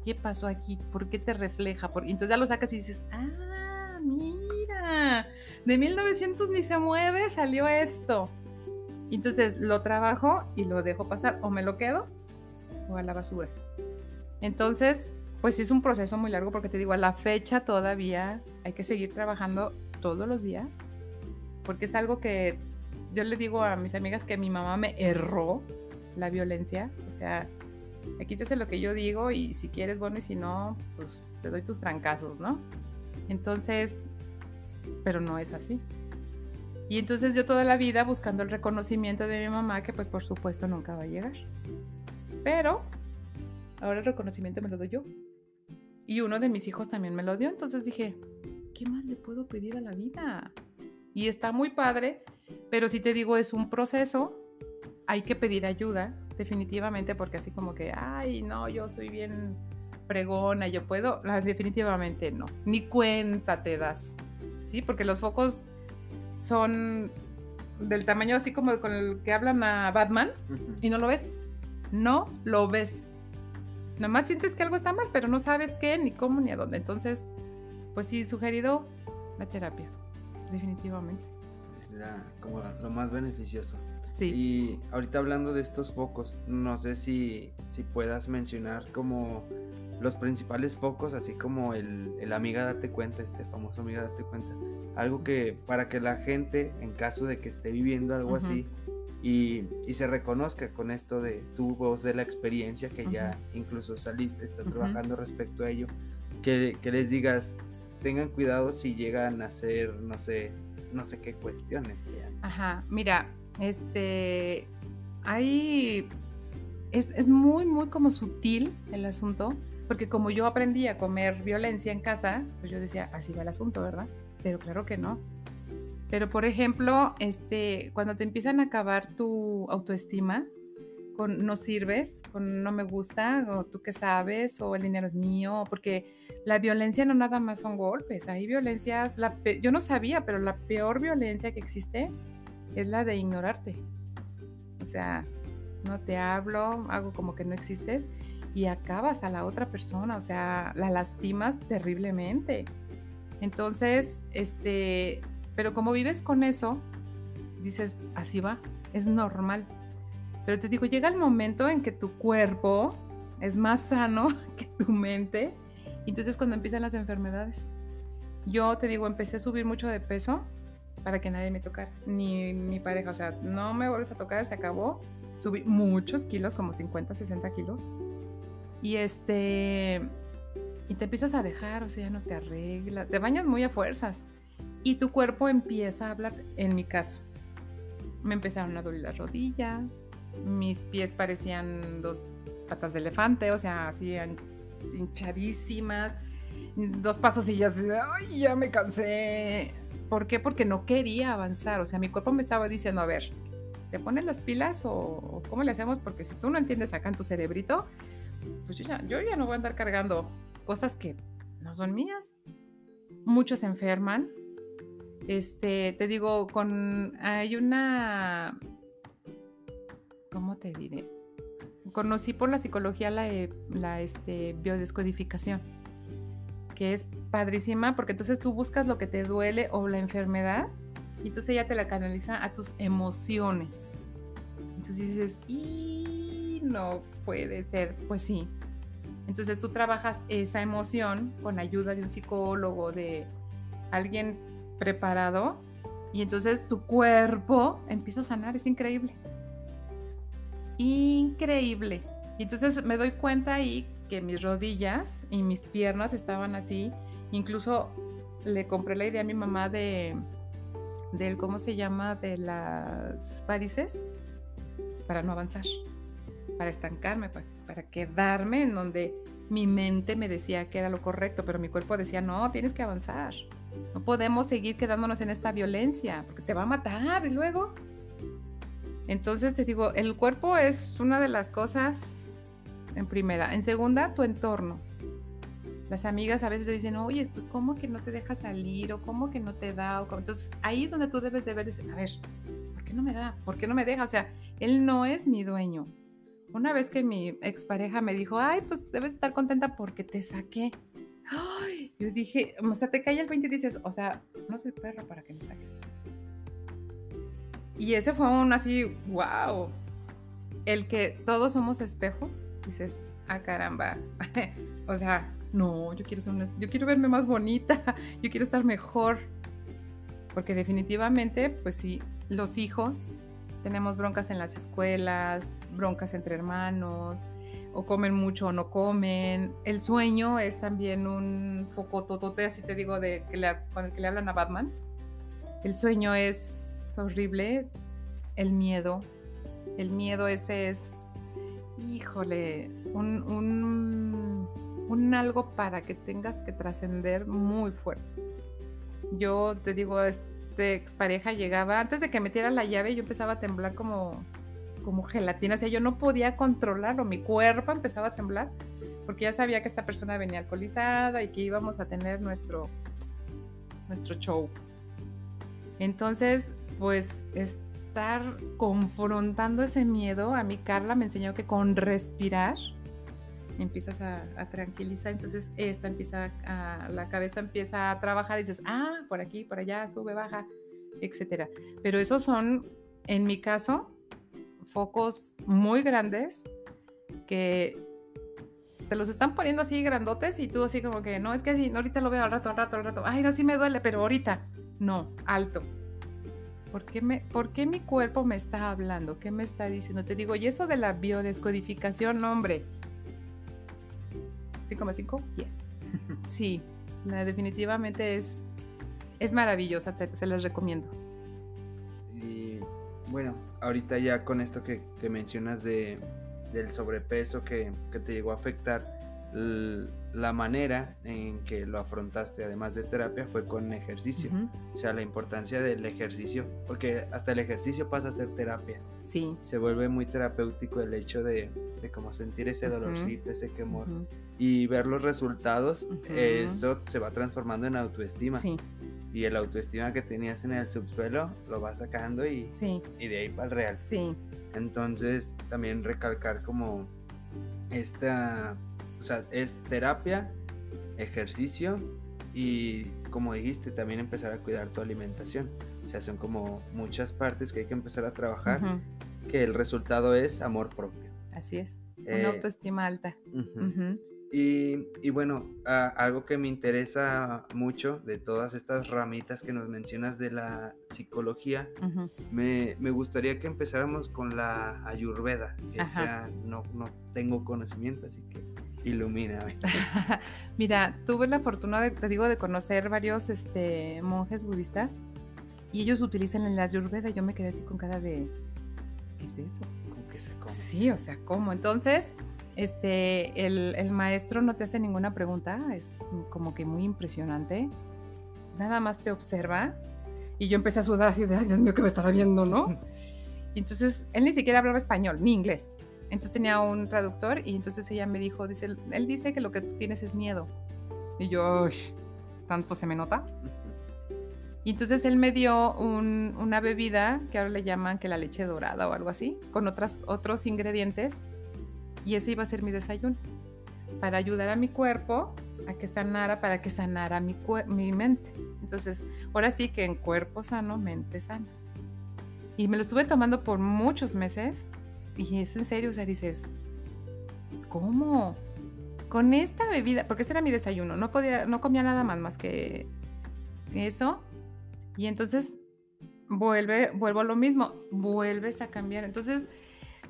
¿qué pasó aquí? ¿Por qué te refleja? Por... Entonces ya lo sacas y dices, ah, mira, de 1900 ni se mueve, salió esto. Entonces lo trabajo y lo dejo pasar, o me lo quedo o a la basura. Entonces, pues es un proceso muy largo porque te digo, a la fecha todavía hay que seguir trabajando todos los días, porque es algo que yo le digo a mis amigas que mi mamá me erró la violencia, o sea, aquí se hace lo que yo digo y si quieres, bueno, y si no, pues te doy tus trancazos, ¿no? Entonces, pero no es así. Y entonces yo toda la vida buscando el reconocimiento de mi mamá, que pues por supuesto nunca va a llegar. Pero ahora el reconocimiento me lo doy yo. Y uno de mis hijos también me lo dio. Entonces dije, ¿qué más le puedo pedir a la vida? Y está muy padre, pero si te digo, es un proceso, hay que pedir ayuda, definitivamente, porque así como que, ay, no, yo soy bien pregona, yo puedo, definitivamente no, ni cuenta te das, ¿sí? Porque los focos son del tamaño así como con el que hablan a Batman y no lo ves. No lo ves. Nomás sientes que algo está mal, pero no sabes qué, ni cómo, ni a dónde. Entonces, pues sí, sugerido la terapia, definitivamente. Es como lo más beneficioso. Sí. Y ahorita hablando de estos focos, no sé si, si puedas mencionar como los principales focos, así como el, el amiga date cuenta, este famoso amiga date cuenta. Algo que para que la gente, en caso de que esté viviendo algo así, y, se reconozca con esto de tu voz de la experiencia que ya incluso saliste, estás trabajando respecto a ello, que, les digas, tengan cuidado si llegan a hacer, no sé, no sé qué cuestiones Ajá, mira, este, hay, es, es muy, muy como sutil el asunto, porque como yo aprendí a comer violencia en casa, pues yo decía, así va el asunto, ¿verdad? pero claro que no. Pero por ejemplo, este, cuando te empiezan a acabar tu autoestima, con no sirves, con no me gusta, o tú qué sabes, o el dinero es mío, porque la violencia no nada más son golpes, hay violencias, la yo no sabía, pero la peor violencia que existe es la de ignorarte. O sea, no te hablo, hago como que no existes y acabas a la otra persona, o sea, la lastimas terriblemente. Entonces, este, pero como vives con eso, dices, así va, es normal. Pero te digo, llega el momento en que tu cuerpo es más sano que tu mente. Entonces cuando empiezan las enfermedades. Yo te digo, empecé a subir mucho de peso para que nadie me tocara, ni mi pareja. O sea, no me vuelves a tocar, se acabó. Subí muchos kilos, como 50, 60 kilos. Y este, y te empiezas a dejar, o sea, ya no te arreglas, te bañas muy a fuerzas y tu cuerpo empieza a hablar, en mi caso. Me empezaron a doler las rodillas, mis pies parecían dos patas de elefante, o sea, así hinchadísimas, dos pasos y ya, ay, ya me cansé. ¿Por qué? Porque no quería avanzar, o sea, mi cuerpo me estaba diciendo, a ver, ¿te pones las pilas o, cómo le hacemos? Porque si tú no entiendes acá en tu cerebrito, pues yo ya, yo ya no voy a andar cargando cosas que no son mías. Muchos se enferman. Este, te digo, con hay una ¿cómo te diré? Conocí por la psicología la, la este, biodescodificación. Que es padrísima porque entonces tú buscas lo que te duele o la enfermedad y entonces ella te la canaliza a tus emociones. Entonces dices, y no puede ser, pues sí. Entonces tú trabajas esa emoción con ayuda de un psicólogo, de alguien preparado y entonces tu cuerpo empieza a sanar, es increíble. Increíble. Y entonces me doy cuenta ahí que mis rodillas y mis piernas estaban así. Incluso le compré la idea a mi mamá de del cómo se llama de las varices para no avanzar, para estancarme, para, para quedarme en donde mi mente me decía que era lo correcto, pero mi cuerpo decía, no, tienes que avanzar. No podemos seguir quedándonos en esta violencia, porque te va a matar y luego. Entonces te digo, el cuerpo es una de las cosas en primera. En segunda, tu entorno. Las amigas a veces te dicen, oye, pues ¿cómo que no te deja salir? ¿O cómo que no te da? Entonces ahí es donde tú debes de ver, a ver, ¿por qué no me da? ¿Por qué no me deja? O sea, él no es mi dueño. Una vez que mi expareja me dijo, ay, pues debes estar contenta porque te saqué. Ay, yo dije, o sea, te cae el 20 y dices, o sea, no soy perro para que me saques. Y ese fue un así, wow. El que todos somos espejos, dices, ah, caramba. o sea, no, yo quiero, ser yo quiero verme más bonita, yo quiero estar mejor. Porque definitivamente, pues sí, los hijos tenemos broncas en las escuelas, broncas entre hermanos, o comen mucho o no comen. El sueño es también un foco totote, así te digo, de que le, con el que le hablan a Batman. El sueño es horrible, el miedo. El miedo ese es, híjole, un, un, algo para que tengas que trascender muy fuerte. Yo te digo, este expareja llegaba, antes de que metiera la llave, yo empezaba a temblar como como gelatina, o sea, yo no podía controlarlo, mi cuerpo empezaba a temblar porque ya sabía que esta persona venía alcoholizada y que íbamos a tener nuestro, nuestro show. Entonces, pues confrontando ese miedo, a mí Carla me enseñó que con respirar empiezas a, tranquilizar, entonces esta empieza a, la cabeza empieza a trabajar y dices, ah, por aquí, por allá, sube, baja, etcétera. Pero esos son, en mi caso, focos muy grandes que te los están poniendo así grandotes y tú así como que, no, es que así, ahorita lo veo al rato, al rato, al rato, ay, no, sí me duele, pero ahorita, no, alto. ¿Por qué, me, ¿Por qué mi cuerpo me está hablando? ¿Qué me está diciendo? Te digo, y eso de la biodescodificación, hombre. 5,5? Yes. Sí, definitivamente es, es maravillosa, se las recomiendo. Y bueno, ahorita ya con esto que, mencionas de, del sobrepeso que, te llegó a afectar, la manera en que lo afrontaste, además de terapia, fue con ejercicio. O sea, la importancia del ejercicio, porque hasta el ejercicio pasa a ser terapia. Sí. Se vuelve muy terapéutico el hecho de, de como sentir ese dolorcito, ese quemor, y ver los resultados, eso se va transformando en autoestima. Sí y el autoestima que tenías en el subsuelo lo vas sacando y, y de ahí para el real. Sí. Entonces también recalcar como esta, o sea, es terapia, ejercicio y como dijiste, también empezar a cuidar tu alimentación. O sea, son como muchas partes que hay que empezar a trabajar, que el resultado es amor propio. Así es, una eh, autoestima alta. Y, bueno, algo que me interesa mucho de todas estas ramitas que nos mencionas de la psicología, me, gustaría que empezáramos con la ayurveda, que sea, no, no tengo conocimiento, así que ilumíname. Mira, tuve la fortuna, de, te digo, de conocer varios este, monjes budistas y ellos utilizan la ayurveda. Yo me quedé así con cara de, ¿qué es eso? ¿Cómo que se come? Sí, o sea, ¿cómo? Entonces este, el, maestro no te hace ninguna pregunta, es como que muy impresionante. Nada más te observa. Y yo empecé a sudar así de, ay, Dios mío, que me estará viendo, ¿no? Entonces él ni siquiera hablaba español, ni inglés. Entonces tenía un traductor y entonces ella me dijo, dice, él dice que lo que tú tienes es miedo. Y yo, tanto se me nota. Y entonces él me dio una bebida que ahora le llaman que la leche dorada o algo así, con otras, otros ingredientes y ese iba a ser mi desayuno. Para ayudar a mi cuerpo a que sanara para que sanara mi, mi mente. Entonces, ahora sí que en cuerpo sano, mente sana. Y me lo estuve tomando por muchos meses y es en serio, o sea, dices, ¿cómo? Con esta bebida, porque ese era mi desayuno, no podía, no comía nada más más que eso. Y entonces vuelve, vuelvo a lo mismo, vuelves a cambiar. Entonces,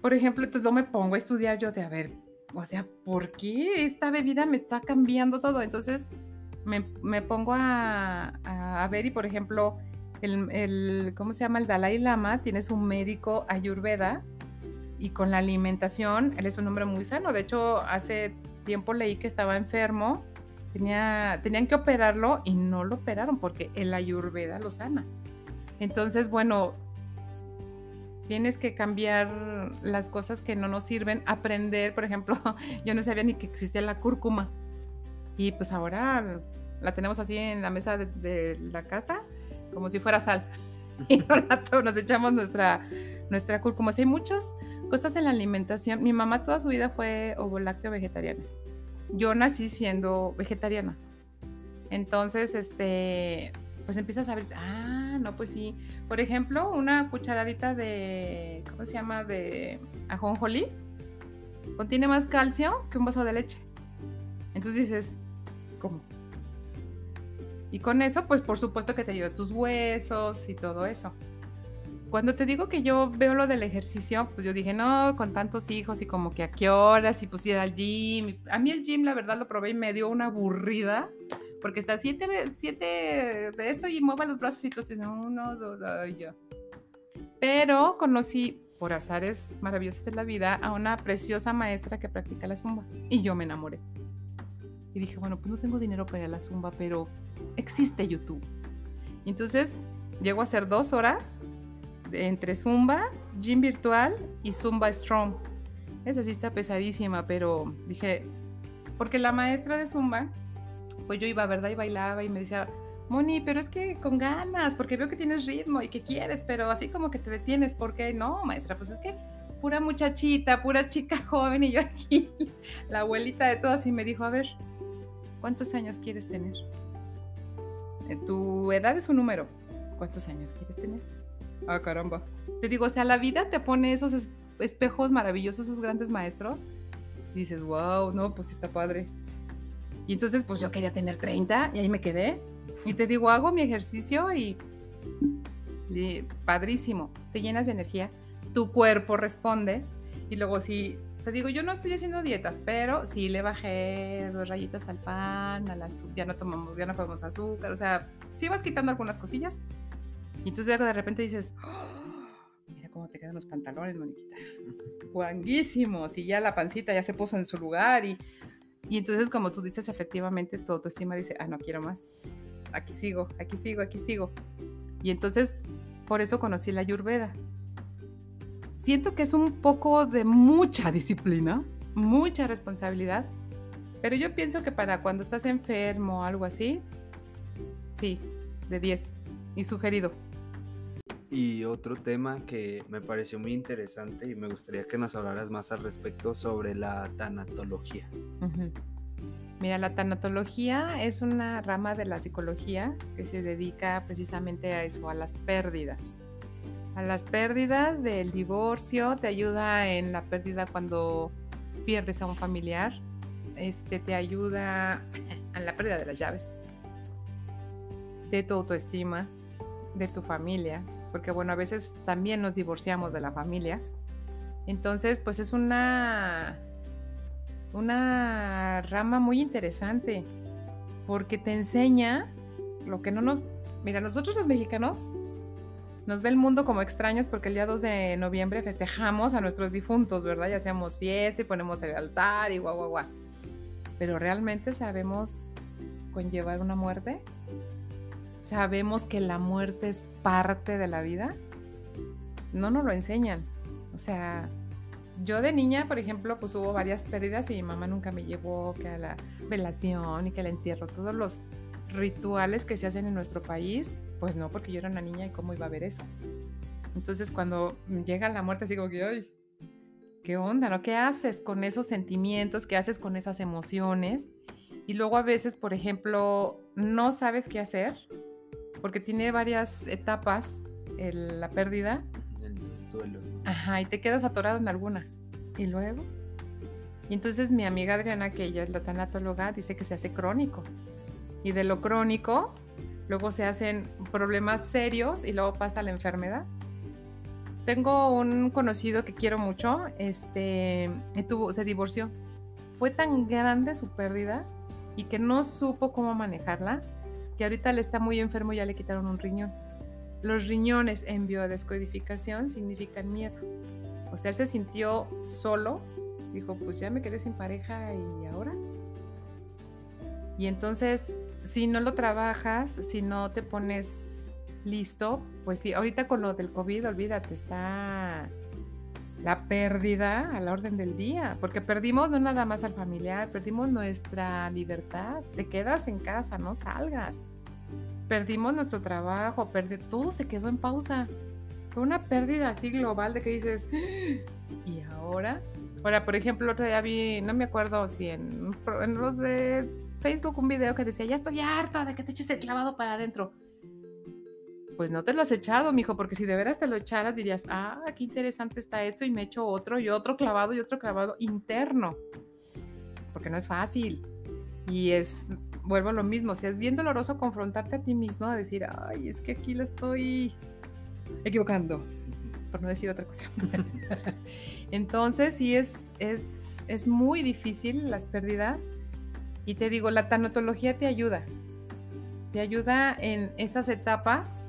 por ejemplo, entonces no me pongo a estudiar yo de, a ver, o sea, ¿por qué esta bebida me está cambiando todo? Entonces me, pongo a, ver y, por ejemplo, el, el, ¿cómo se llama? El Dalai Lama tiene su médico Ayurveda y con la alimentación, él es un hombre muy sano. De hecho, hace tiempo leí que estaba enfermo, tenía, tenían que operarlo y no lo operaron porque el Ayurveda lo sana. Entonces, bueno, tienes que cambiar las cosas que no nos sirven, aprender, por ejemplo, yo no sabía ni que existía la cúrcuma y pues ahora la tenemos así en la mesa de, la casa como si fuera sal y nos echamos nuestra, nuestra cúrcuma. hay muchas cosas en la alimentación. Mi mamá toda su vida fue ovo lácteo vegetariana. Yo nací siendo vegetariana. Entonces, este, pues empiezas a ver, ah, no, pues sí. Por ejemplo, una cucharadita de, ¿cómo se llama? De ajonjolí contiene más calcio que un vaso de leche. Entonces dices, ¿cómo? Y con eso, pues por supuesto que te ayuda tus huesos y todo eso. Cuando te digo que yo veo lo del ejercicio, pues yo dije, no, con tantos hijos y como que a qué horas y ir al gym. A mí el gym, la verdad, lo probé y me dio una aburrida porque está siete, siete de esto y mueva los brazos y entonces uno, dos, dos, yo. Pero conocí, por azares maravillosos de la vida, a una preciosa maestra que practica la zumba y yo me enamoré. Y dije, bueno, pues no tengo dinero para ir a la zumba, pero existe YouTube. Entonces llego a hacer dos horas entre zumba, gym virtual y zumba strong. Esa sí está pesadísima, pero dije, porque la maestra de zumba pues yo iba, ¿verdad? Y bailaba y me decía, Moni, pero es que con ganas, porque veo que tienes ritmo y que quieres, pero así como que te detienes, ¿por qué? No, maestra, pues es que pura muchachita, pura chica joven y yo aquí, la abuelita de todas, y me dijo, a ver, ¿cuántos años quieres tener? Eh, tu edad es un número, ¿cuántos años quieres tener? Ah, caramba. Te digo, o sea, la vida te pone esos espejos maravillosos, esos grandes maestros, y dices, wow, no, pues está padre. Y entonces, pues yo quería tener 30 y ahí me quedé. Y te digo, hago mi ejercicio y, padrísimo, te llenas de energía, tu cuerpo responde. Y luego sí, te digo, yo no estoy haciendo dietas, pero sí le bajé dos rayitas al pan, a la, ya no tomamos, ya no comemos azúcar, o sea, sí vas quitando algunas cosillas. Y entonces de repente dices, oh, mira cómo te quedan los pantalones, Moniquita. Guanguísimos. Y ya la pancita ya se puso en su lugar y y entonces, como tú dices, efectivamente tu autoestima dice, ah, no quiero más, aquí sigo, aquí sigo, aquí sigo. Y entonces, por eso conocí la Ayurveda. Siento que es un poco de mucha disciplina, mucha responsabilidad, pero yo pienso que para cuando estás enfermo o algo así, sí, de 10 y sugerido. Y otro tema que me pareció muy interesante y me gustaría que nos hablaras más al respecto sobre la tanatología. Mira, la tanatología es una rama de la psicología que se dedica precisamente a eso, a las pérdidas. A las pérdidas del divorcio, te ayuda en la pérdida cuando pierdes a un familiar, este, te ayuda en la pérdida de las llaves, de tu autoestima, de tu familia, porque bueno, a veces también nos divorciamos de la familia. Entonces, pues es una, una rama muy interesante, porque te enseña lo que no nos... Mira, nosotros los mexicanos nos ve el mundo como extraños porque el día 2 de noviembre festejamos a nuestros difuntos, ¿verdad? Ya hacemos fiesta y ponemos el altar y guau, guau, guau. Pero realmente sabemos conllevar una muerte sabemos que la muerte es parte de la vida, no nos lo enseñan. O sea, yo de niña, por ejemplo, pues hubo varias pérdidas y mi mamá nunca me llevó que a la velación y que al entierro, todos los rituales que se hacen en nuestro país, pues no, porque yo era una niña y cómo iba a ver eso. Entonces cuando llega la muerte, así como que, ay, ¿qué onda? ¿No? ¿Qué haces con esos sentimientos? ¿Qué haces con esas emociones? Y luego a veces, por ejemplo, no sabes qué hacer porque tiene varias etapas el- la pérdida. El duelo. Ajá, y te quedas atorado en alguna. Y luego. Y entonces mi amiga Adriana, que ella es la tanatóloga, dice que se hace crónico. Y de lo crónico, luego se hacen problemas serios y luego pasa la enfermedad. Tengo un conocido que quiero mucho, este, tuvo, se divorció. Fue tan grande su pérdida y que no supo cómo manejarla, que ahorita le está muy enfermo ya le quitaron un riñón. Los riñones en biodescodificación significan miedo. O sea, él se sintió solo, dijo, pues ya me quedé sin pareja y ahora. Y entonces, si no lo trabajas, si no te pones listo, pues sí, ahorita con lo del COVID, olvídate, está la pérdida a la orden del día, porque perdimos no nada más al familiar, perdimos nuestra libertad, te quedas en casa, no salgas. Perdimos nuestro trabajo, perdi- todo se quedó en pausa. Fue una pérdida así global de que dices, ¿y ahora? Ahora, por ejemplo, otro día vi, no me acuerdo si en, en los de Facebook un video que decía, ya estoy harta de que te eches el clavado para adentro. Pues no te lo has echado, mijo, porque si de veras te lo echaras dirías, ah, qué interesante está esto y me echo otro y otro clavado y otro clavado interno. Porque no es fácil. Y es, vuelvo a lo mismo, o sea, es bien doloroso confrontarte a ti mismo, a decir, ay, es que aquí la estoy equivocando, por no decir otra cosa. Entonces, sí es, es, es muy difícil las pérdidas. Y te digo, la tanatología te ayuda. Te ayuda en esas etapas,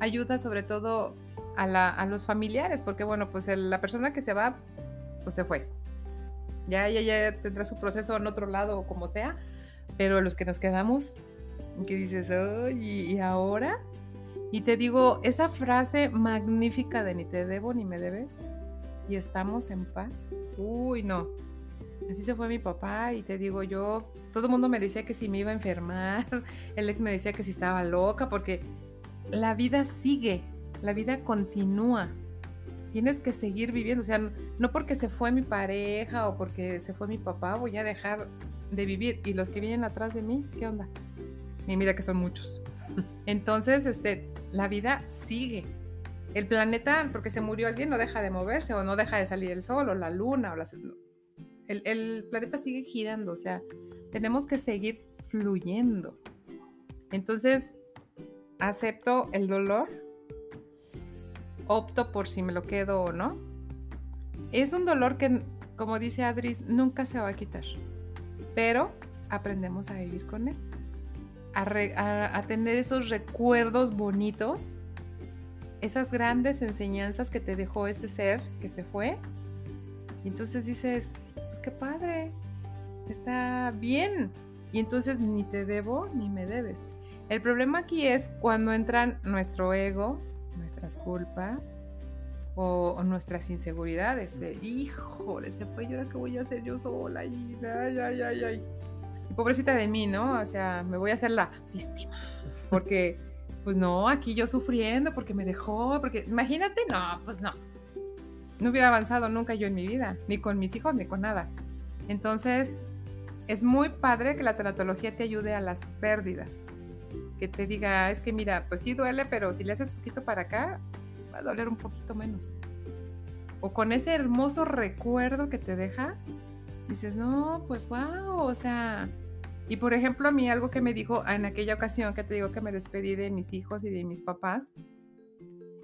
ayuda sobre todo a, la- a los familiares, porque bueno, pues el- la persona que se va, pues se fue. Ya ella ya tendrá su proceso en otro lado o como sea, pero los que nos quedamos, que dices, "Ay, ¿y- ¿y ahora? Y te digo, esa frase magnífica de ni te debo ni me debes y estamos en paz. Uy, no. Así se fue mi papá y te digo yo, todo el mundo me decía que si me iba a enfermar, el ex me decía que si estaba loca, porque la vida sigue, la vida continúa. Tienes que seguir viviendo, o sea, no porque se fue mi pareja o porque se fue mi papá voy a dejar de vivir. Y los que vienen atrás de mí, ¿qué onda? Y mira que son muchos. Entonces, este, la vida sigue. El planeta, porque se murió alguien, no deja de moverse o no deja de salir el sol o la luna o las... El, el planeta sigue girando, o sea, tenemos que seguir fluyendo. Entonces, acepto el dolor, opto por si me lo quedo o no. Es un dolor que, como dice Adris, nunca se va a quitar, pero aprendemos a vivir con él, a, re- tener esos recuerdos bonitos, esas grandes enseñanzas que te dejó ese ser que se fue. Y entonces dices, pues qué padre, está bien. Y entonces ni te debo ni me debes. El problema aquí es cuando entran nuestro ego, nuestras culpas o, o nuestras inseguridades. de, Híjole, se fue, ¿y ahora qué voy a hacer yo sola? Y, ay, ay, ay, ay. Y pobrecita de mí, ¿no? O sea, me voy a hacer la víctima. Porque, pues no, aquí yo sufriendo porque me dejó, porque imagínate, no, pues no. No hubiera avanzado nunca yo en mi vida, ni con mis hijos, ni con nada. Entonces, es muy padre que la tanatología te ayude a las pérdidas. Que te diga, es que mira, pues sí duele, pero si le haces poquito para acá, a doler un poquito menos. O con ese hermoso recuerdo que te deja, dices, no, pues wow, o sea. Y por ejemplo, a mí algo que me dijo en aquella ocasión que te digo que me despedí de mis hijos y de mis papás,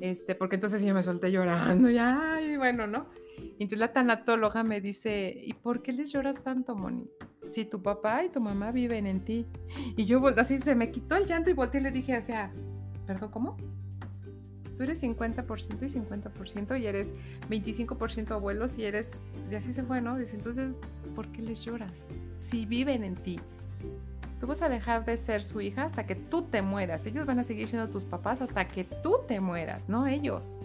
este, porque entonces yo me solté llorando, y bueno, ¿no? Y entonces la tanatóloga me dice, ¿y por qué les lloras tanto, Moni? Si tu papá y tu mamá viven en ti. Y yo así se me quitó el llanto y volteé y le dije, o sea, ¿perdón cómo? Tú eres 50% y 50% y eres 25% abuelos y eres, y así se fue, ¿no? Dice, entonces, ¿por qué les lloras? Si viven en ti. Tú vas a dejar de ser su hija hasta que tú te mueras. Ellos van a seguir siendo tus papás hasta que tú te mueras, no ellos.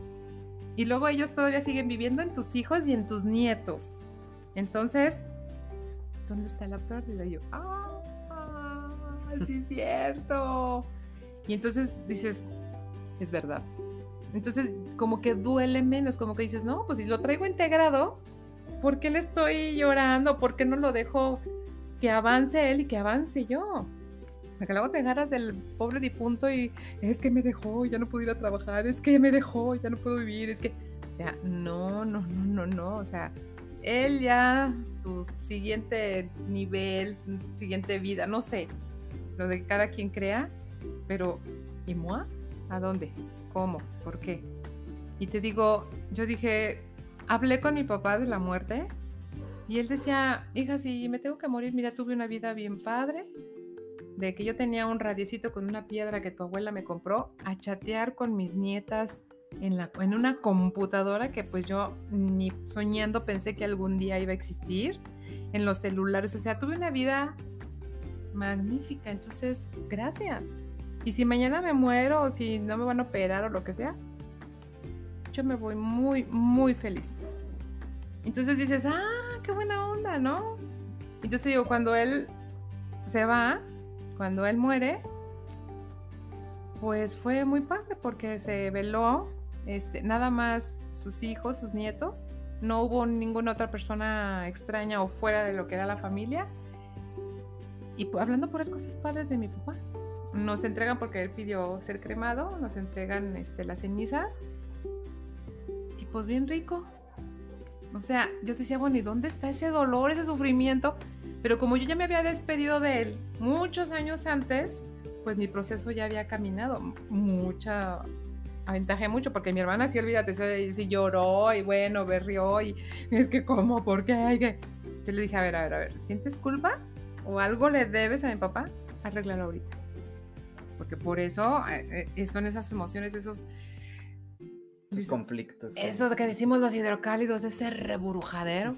Y luego ellos todavía siguen viviendo en tus hijos y en tus nietos. Entonces, ¿dónde está la pérdida? Y yo, ah, sí es cierto. Y entonces dices, es verdad. Entonces, como que duele menos, como que dices, no, pues si lo traigo integrado, ¿por qué le estoy llorando? ¿Por qué no lo dejo que avance él y que avance yo. Porque luego te agarras del pobre difunto y es que me dejó, ya no puedo ir a trabajar, es que me dejó, ya no puedo vivir, es que, o sea, no, no, no, no, no, o sea, él ya, su siguiente nivel, su siguiente vida, no sé, lo de cada quien crea, pero ¿y moi? ¿A dónde? ¿Cómo? ¿Por qué? Y te digo, yo dije, hablé con mi papá de la muerte y él decía, hija, si me tengo que morir, mira, tuve una vida bien padre, de que yo tenía un radiecito con una piedra que tu abuela me compró, a chatear con mis nietas en, la, en una computadora que pues yo ni soñando pensé que algún día iba a existir, en los celulares, o sea, tuve una vida magnífica, entonces, gracias. Y si mañana me muero o si no me van a operar o lo que sea, yo me voy muy, muy feliz. Entonces dices, ah, qué buena onda, ¿no? Entonces digo, cuando él se va, cuando él muere, pues fue muy padre porque se veló este, nada más sus hijos, sus nietos. No hubo ninguna otra persona extraña o fuera de lo que era la familia. Y hablando por las cosas padres de mi papá. Nos entregan porque él pidió ser cremado, nos entregan este, las cenizas. Y pues bien rico. O sea, yo decía, bueno, ¿y dónde está ese dolor, ese sufrimiento? Pero como yo ya me había despedido de él muchos años antes, pues mi proceso ya había caminado. Mucha, aventajé mucho porque mi hermana, sí, olvídate, si lloró y bueno, berrió y es que, ¿cómo? ¿Por qué? Yo le dije, a ver, a ver, a ver, ¿sientes culpa? ¿O algo le debes a mi papá? Arréglalo ahorita. Porque por eso eh, eh, son esas emociones, esos... Esos conflictos. Eso que decimos los hidrocálidos, ese reburujadero.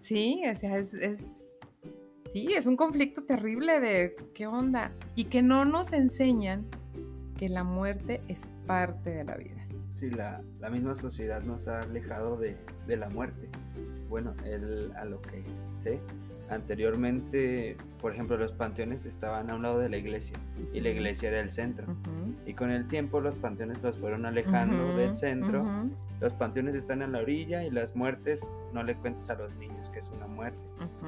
sí, o sea, es, es, sí, es un conflicto terrible de qué onda. Y que no nos enseñan que la muerte es parte de la vida. Sí, la, la misma sociedad nos ha alejado de, de la muerte. Bueno, el, a lo que sé, Anteriormente, por ejemplo, los panteones estaban a un lado de la iglesia y la iglesia era el centro. Y con el tiempo los panteones los fueron alejando del centro. Los panteones están en la orilla y las muertes no le cuentes a los niños que es una muerte.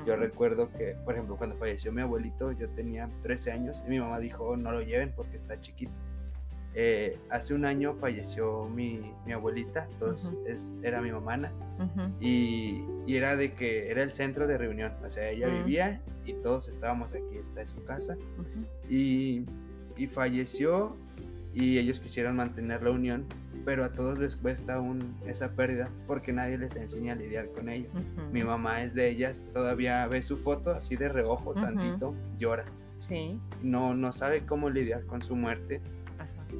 Yo recuerdo que, por ejemplo, cuando falleció mi abuelito, yo tenía 13 años y mi mamá dijo, no lo lleven porque está chiquito. Eh, hace un año falleció mi, mi abuelita, entonces es, era mi mamá, y, y, era de que era el centro de reunión, o sea, ella vivía y todos estábamos aquí, está en su casa, y, y, falleció y ellos quisieron mantener la unión, pero a todos les cuesta un, esa pérdida porque nadie les enseña a lidiar con ella. Mi mamá es de ellas, todavía ve su foto así de reojo, tantito, llora. Sí. No, no sabe cómo lidiar con su muerte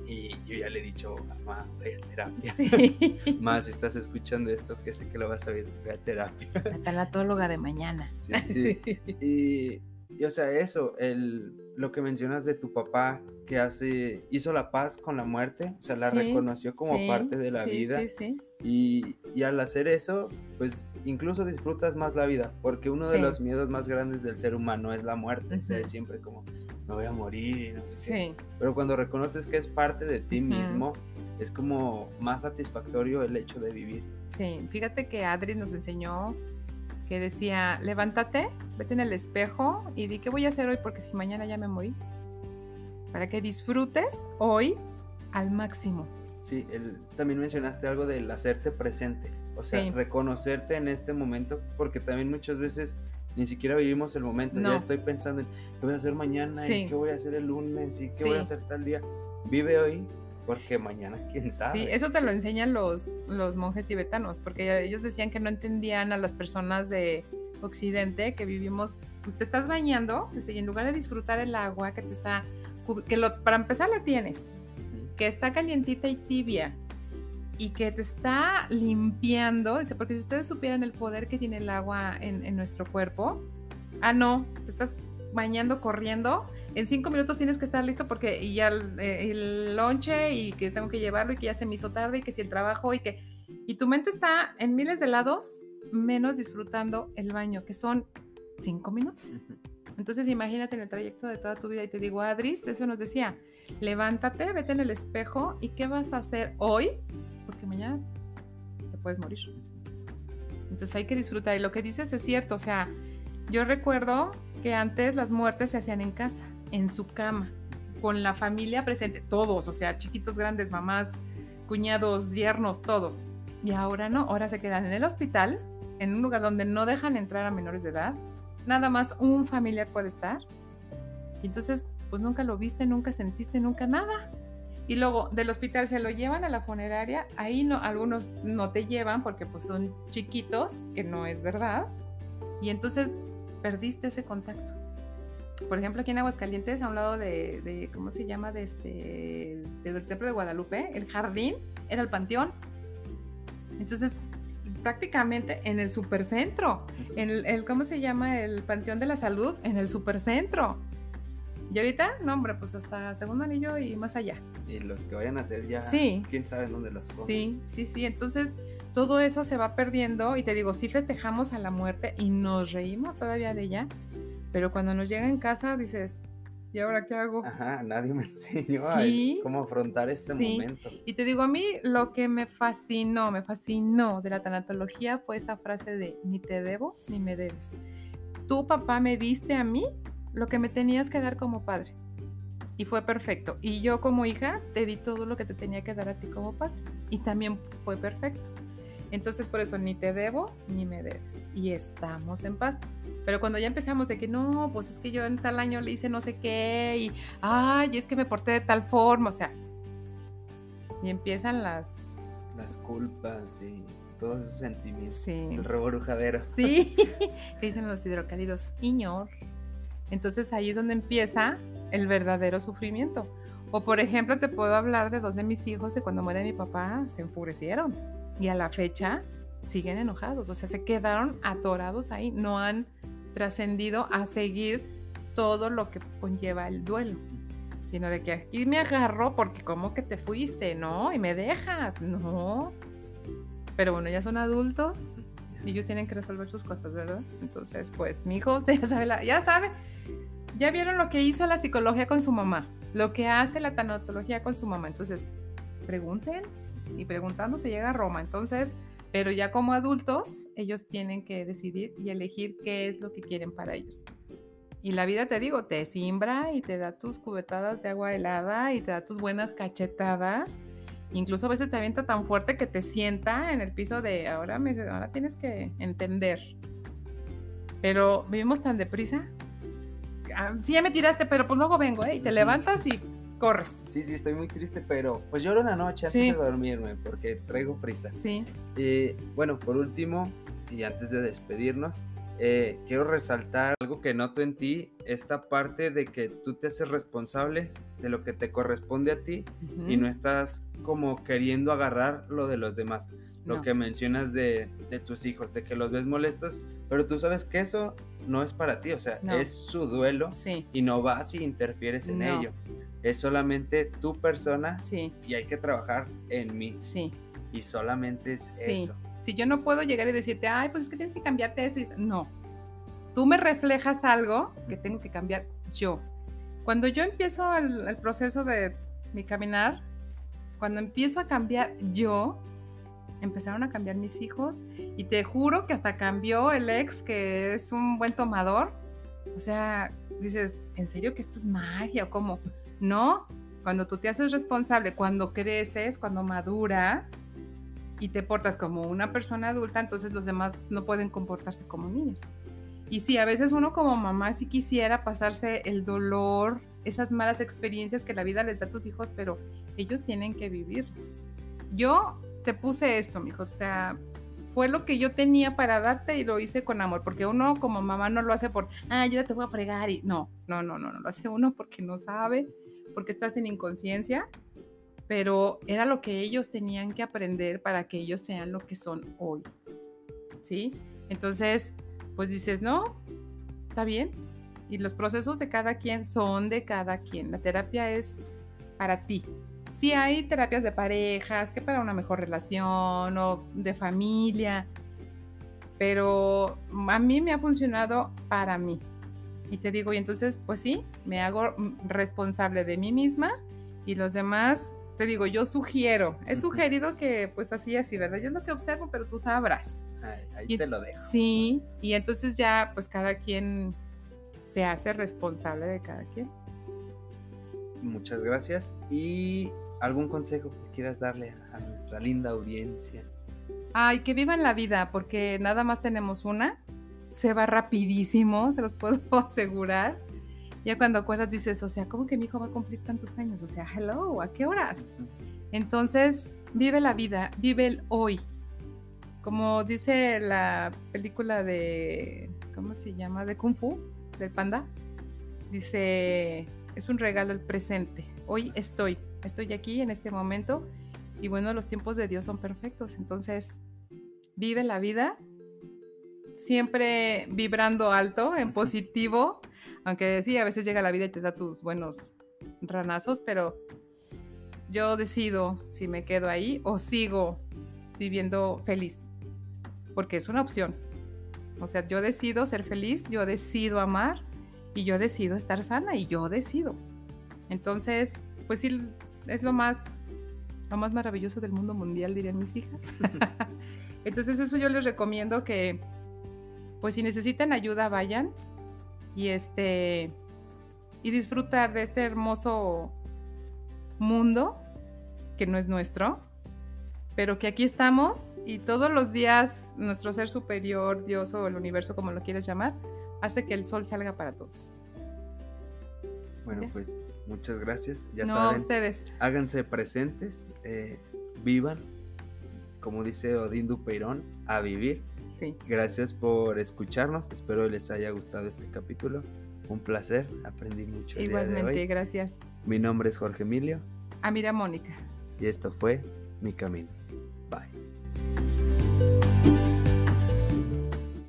y yo ya le he dicho, mamá, voy a terapia. Más si estás escuchando esto, que sé que lo vas a ver, voy a terapia. La talatóloga de mañana. Sí, sí. Y, y, o sea, eso, el, lo que mencionas de tu papá, que hace, hizo la paz con la muerte, o sea, la reconoció como parte de la vida. Y, y, al hacer eso, pues incluso disfrutas más la vida, porque uno de los miedos más grandes del ser humano es la muerte, o sea, es siempre como, me voy a morir y no sé qué. Pero cuando reconoces que es parte de ti mismo, es como más satisfactorio el hecho de vivir. Sí, fíjate que Adri nos enseñó que decía, levántate, vete en el espejo y di qué voy a hacer hoy porque si mañana ya me morí. Para que disfrutes hoy al máximo. Sí, también mencionaste algo del hacerte presente, o sea, reconocerte en este momento, porque también muchas veces ni siquiera vivimos el momento, ya estoy pensando en qué voy a hacer mañana y qué voy a hacer el lunes y qué voy a hacer tal día. Vive hoy porque mañana quién sabe. Sí, eso te lo enseñan los, los monjes tibetanos, porque ellos decían que no entendían a las personas de Occidente que vivimos, te estás bañando y en lugar de disfrutar el agua que te está, que lo, para empezar la tienes, que está calientita y tibia, y que te está limpiando, dice, porque si ustedes supieran el poder que tiene el agua en, nuestro cuerpo, ah, no, te estás bañando, corriendo, en cinco minutos tienes que estar listo porque y ya el, el, lonche y que tengo que llevarlo y que ya se me hizo tarde y que si el trabajo y que... Y tu mente está en miles de lados, menos disfrutando el baño, que son cinco minutos. Entonces imagínate en el trayecto de toda tu vida y te digo, Adris, eso nos decía, levántate, vete en el espejo y qué vas a hacer hoy porque mañana te puedes morir. Entonces hay que disfrutar. Y lo que dices es cierto, o sea, Yo recuerdo que antes las muertes se hacían en casa, en su cama, con la familia presente, todos, o sea, chiquitos, grandes, mamás, cuñados, yernos, todos. Y ahora no, ahora se quedan en el hospital, en un lugar donde no dejan entrar a menores de edad. Nada más un familiar puede estar. Entonces, pues nunca lo viste, nunca sentiste, nunca nada. Y luego del hospital se lo llevan a la funeraria, ahí no, algunos no te llevan porque pues son chiquitos, que no es verdad. Y entonces perdiste ese contacto. Por ejemplo, aquí en Aguascalientes, a un lado de, de ¿cómo se llama? De este, del templo de Guadalupe, el jardín era el panteón. Entonces, prácticamente en el supercentro, en el, ¿cómo se llama? El Panteón de la Salud, en el supercentro. Y ahorita, no, hombre, pues hasta segundo anillo y más allá. Y los que vayan a hacer ya, sí, quién sabe dónde los pongan. Sí, sí, sí. Entonces, todo eso se va perdiendo y te digo, sí festejamos a la muerte y nos reímos todavía de ella, pero cuando nos llega en casa dices, ¿y ahora qué hago? Ajá, nadie me enseñó Sí. a cómo afrontar este Sí. momento. Y te digo, a mí lo que me fascinó, me fascinó de la tanatología fue esa frase de ni te debo ni me debes. Tu papá me diste a mí lo que me tenías que dar como padre. Y fue perfecto. Y yo como hija te di todo lo que te tenía que dar a ti como padre. Y también fue perfecto. Entonces por eso ni te debo ni me debes. Y estamos en paz. Pero cuando ya empezamos de que no, pues es que yo en tal año le hice no sé qué y, ay, es que me porté de tal forma, o sea, y empiezan las... Las culpas y todos esos sentimientos. Sí. El reborujadero. Sí, que dicen los hidrocálidos, Iñor. Entonces ahí es donde empieza el verdadero sufrimiento. O por ejemplo, te puedo hablar de dos de mis hijos de cuando muere mi papá, se enfurecieron. Y a la fecha siguen enojados. O sea, se quedaron atorados ahí. No han trascendido a seguir todo lo que conlleva el duelo. Sino de que aquí me agarro porque como que te fuiste, ¿no? Y me dejas, no. Pero bueno, ya son adultos y ellos tienen que resolver sus cosas, ¿verdad? Entonces, pues mi hijo ya sabe, la- ya sabe, ya vieron lo que hizo la psicología con su mamá, lo que hace la tanatología con su mamá. Entonces, pregunten y preguntando se llega a Roma. Entonces, pero ya como adultos, ellos tienen que decidir y elegir qué es lo que quieren para ellos. Y la vida, te digo, te simbra y te da tus cubetadas de agua helada y te da tus buenas cachetadas. Incluso a veces te avienta tan fuerte que te sienta en el piso de ahora, me, ahora tienes que entender. Pero vivimos tan deprisa. Ah, sí, ya me tiraste, pero pues luego vengo, ¿eh? Y te levantas y corres. Sí, sí, estoy muy triste, pero pues lloro una noche antes Sí. de dormirme porque traigo prisa. Sí, Y bueno, por último, y antes de despedirnos, eh, quiero resaltar algo que noto en ti, esta parte de que tú te haces responsable de lo que te corresponde a ti y no estás como queriendo agarrar lo de los demás. Lo No. que mencionas de, de tus hijos, de que los ves molestos, pero tú sabes que eso no es para ti, o sea, No. es su duelo Sí, y no vas y interfieres en No. ello. Es solamente tu persona sí, y hay que trabajar en mí. sí. Y solamente es Sí. eso. Si yo no puedo llegar y decirte, ay, pues es que tienes que cambiarte esto. y esto". No. Tú me reflejas algo que tengo que cambiar yo. Cuando yo empiezo el, el proceso de mi caminar, cuando empiezo a cambiar yo, empezaron a cambiar mis hijos y te juro que hasta cambió el ex que es un buen tomador. O sea, dices, ¿en serio que esto es magia o cómo? No, cuando tú te haces responsable, cuando creces, cuando maduras y te portas como una persona adulta, entonces los demás no pueden comportarse como niños. Y sí, a veces uno como mamá sí quisiera pasarse el dolor, esas malas experiencias que la vida les da a tus hijos, pero ellos tienen que vivirlas. Yo te puse esto, mijo, o sea, fue lo que yo tenía para darte y lo hice con amor, porque uno como mamá no lo hace por, ah, yo te voy a fregar y no, no, no, no, no, lo hace uno porque no sabe, porque estás en inconsciencia, pero era lo que ellos tenían que aprender para que ellos sean lo que son hoy. ¿Sí? Entonces, pues dices, no, está bien. Y los procesos de cada quien son de cada quien. La terapia es para ti. Sí hay terapias de parejas, que para una mejor relación o de familia, pero a mí me ha funcionado para mí. Y te digo, y entonces, pues sí, me hago responsable de mí misma y los demás te digo, yo sugiero, he sugerido que pues así, así, ¿verdad? Yo es lo que observo, pero tú sabrás. Ahí, ahí te lo dejo. Sí, y entonces ya pues cada quien se hace responsable de cada quien. Muchas gracias. ¿Y algún consejo que quieras darle a nuestra linda audiencia? Ay, que vivan la vida, porque nada más tenemos una. Se va rapidísimo, se los puedo asegurar. Ya cuando acuerdas dices, o sea, ¿cómo que mi hijo va a cumplir tantos años? O sea, hello, ¿a qué horas? Entonces, vive la vida, vive el hoy. Como dice la película de, ¿cómo se llama? De Kung Fu, del panda. Dice, es un regalo el presente. Hoy estoy, estoy aquí en este momento. Y bueno, los tiempos de Dios son perfectos. Entonces, vive la vida siempre vibrando alto, en positivo, aunque sí, a veces llega la vida y te da tus buenos ranazos, pero yo decido si me quedo ahí o sigo viviendo feliz, porque es una opción. O sea, yo decido ser feliz, yo decido amar y yo decido estar sana y yo decido. Entonces, pues sí, es lo más, lo más maravilloso del mundo mundial, dirían mis hijas. Entonces eso yo les recomiendo que, pues si necesitan ayuda, vayan y este y disfrutar de este hermoso mundo que no es nuestro, pero que aquí estamos y todos los días nuestro ser superior, Dios o el universo, como lo quieras llamar, hace que el sol salga para todos. Bueno, pues muchas gracias. Ya no, saben, ustedes. háganse presentes, eh, vivan, como dice Odín Dupeirón, a vivir. Sí. Gracias por escucharnos. Espero les haya gustado este capítulo. Un placer, aprendí mucho. El día de Igualmente, hoy. gracias. Mi nombre es Jorge Emilio Amira Mónica. y esto fue Mi Camino.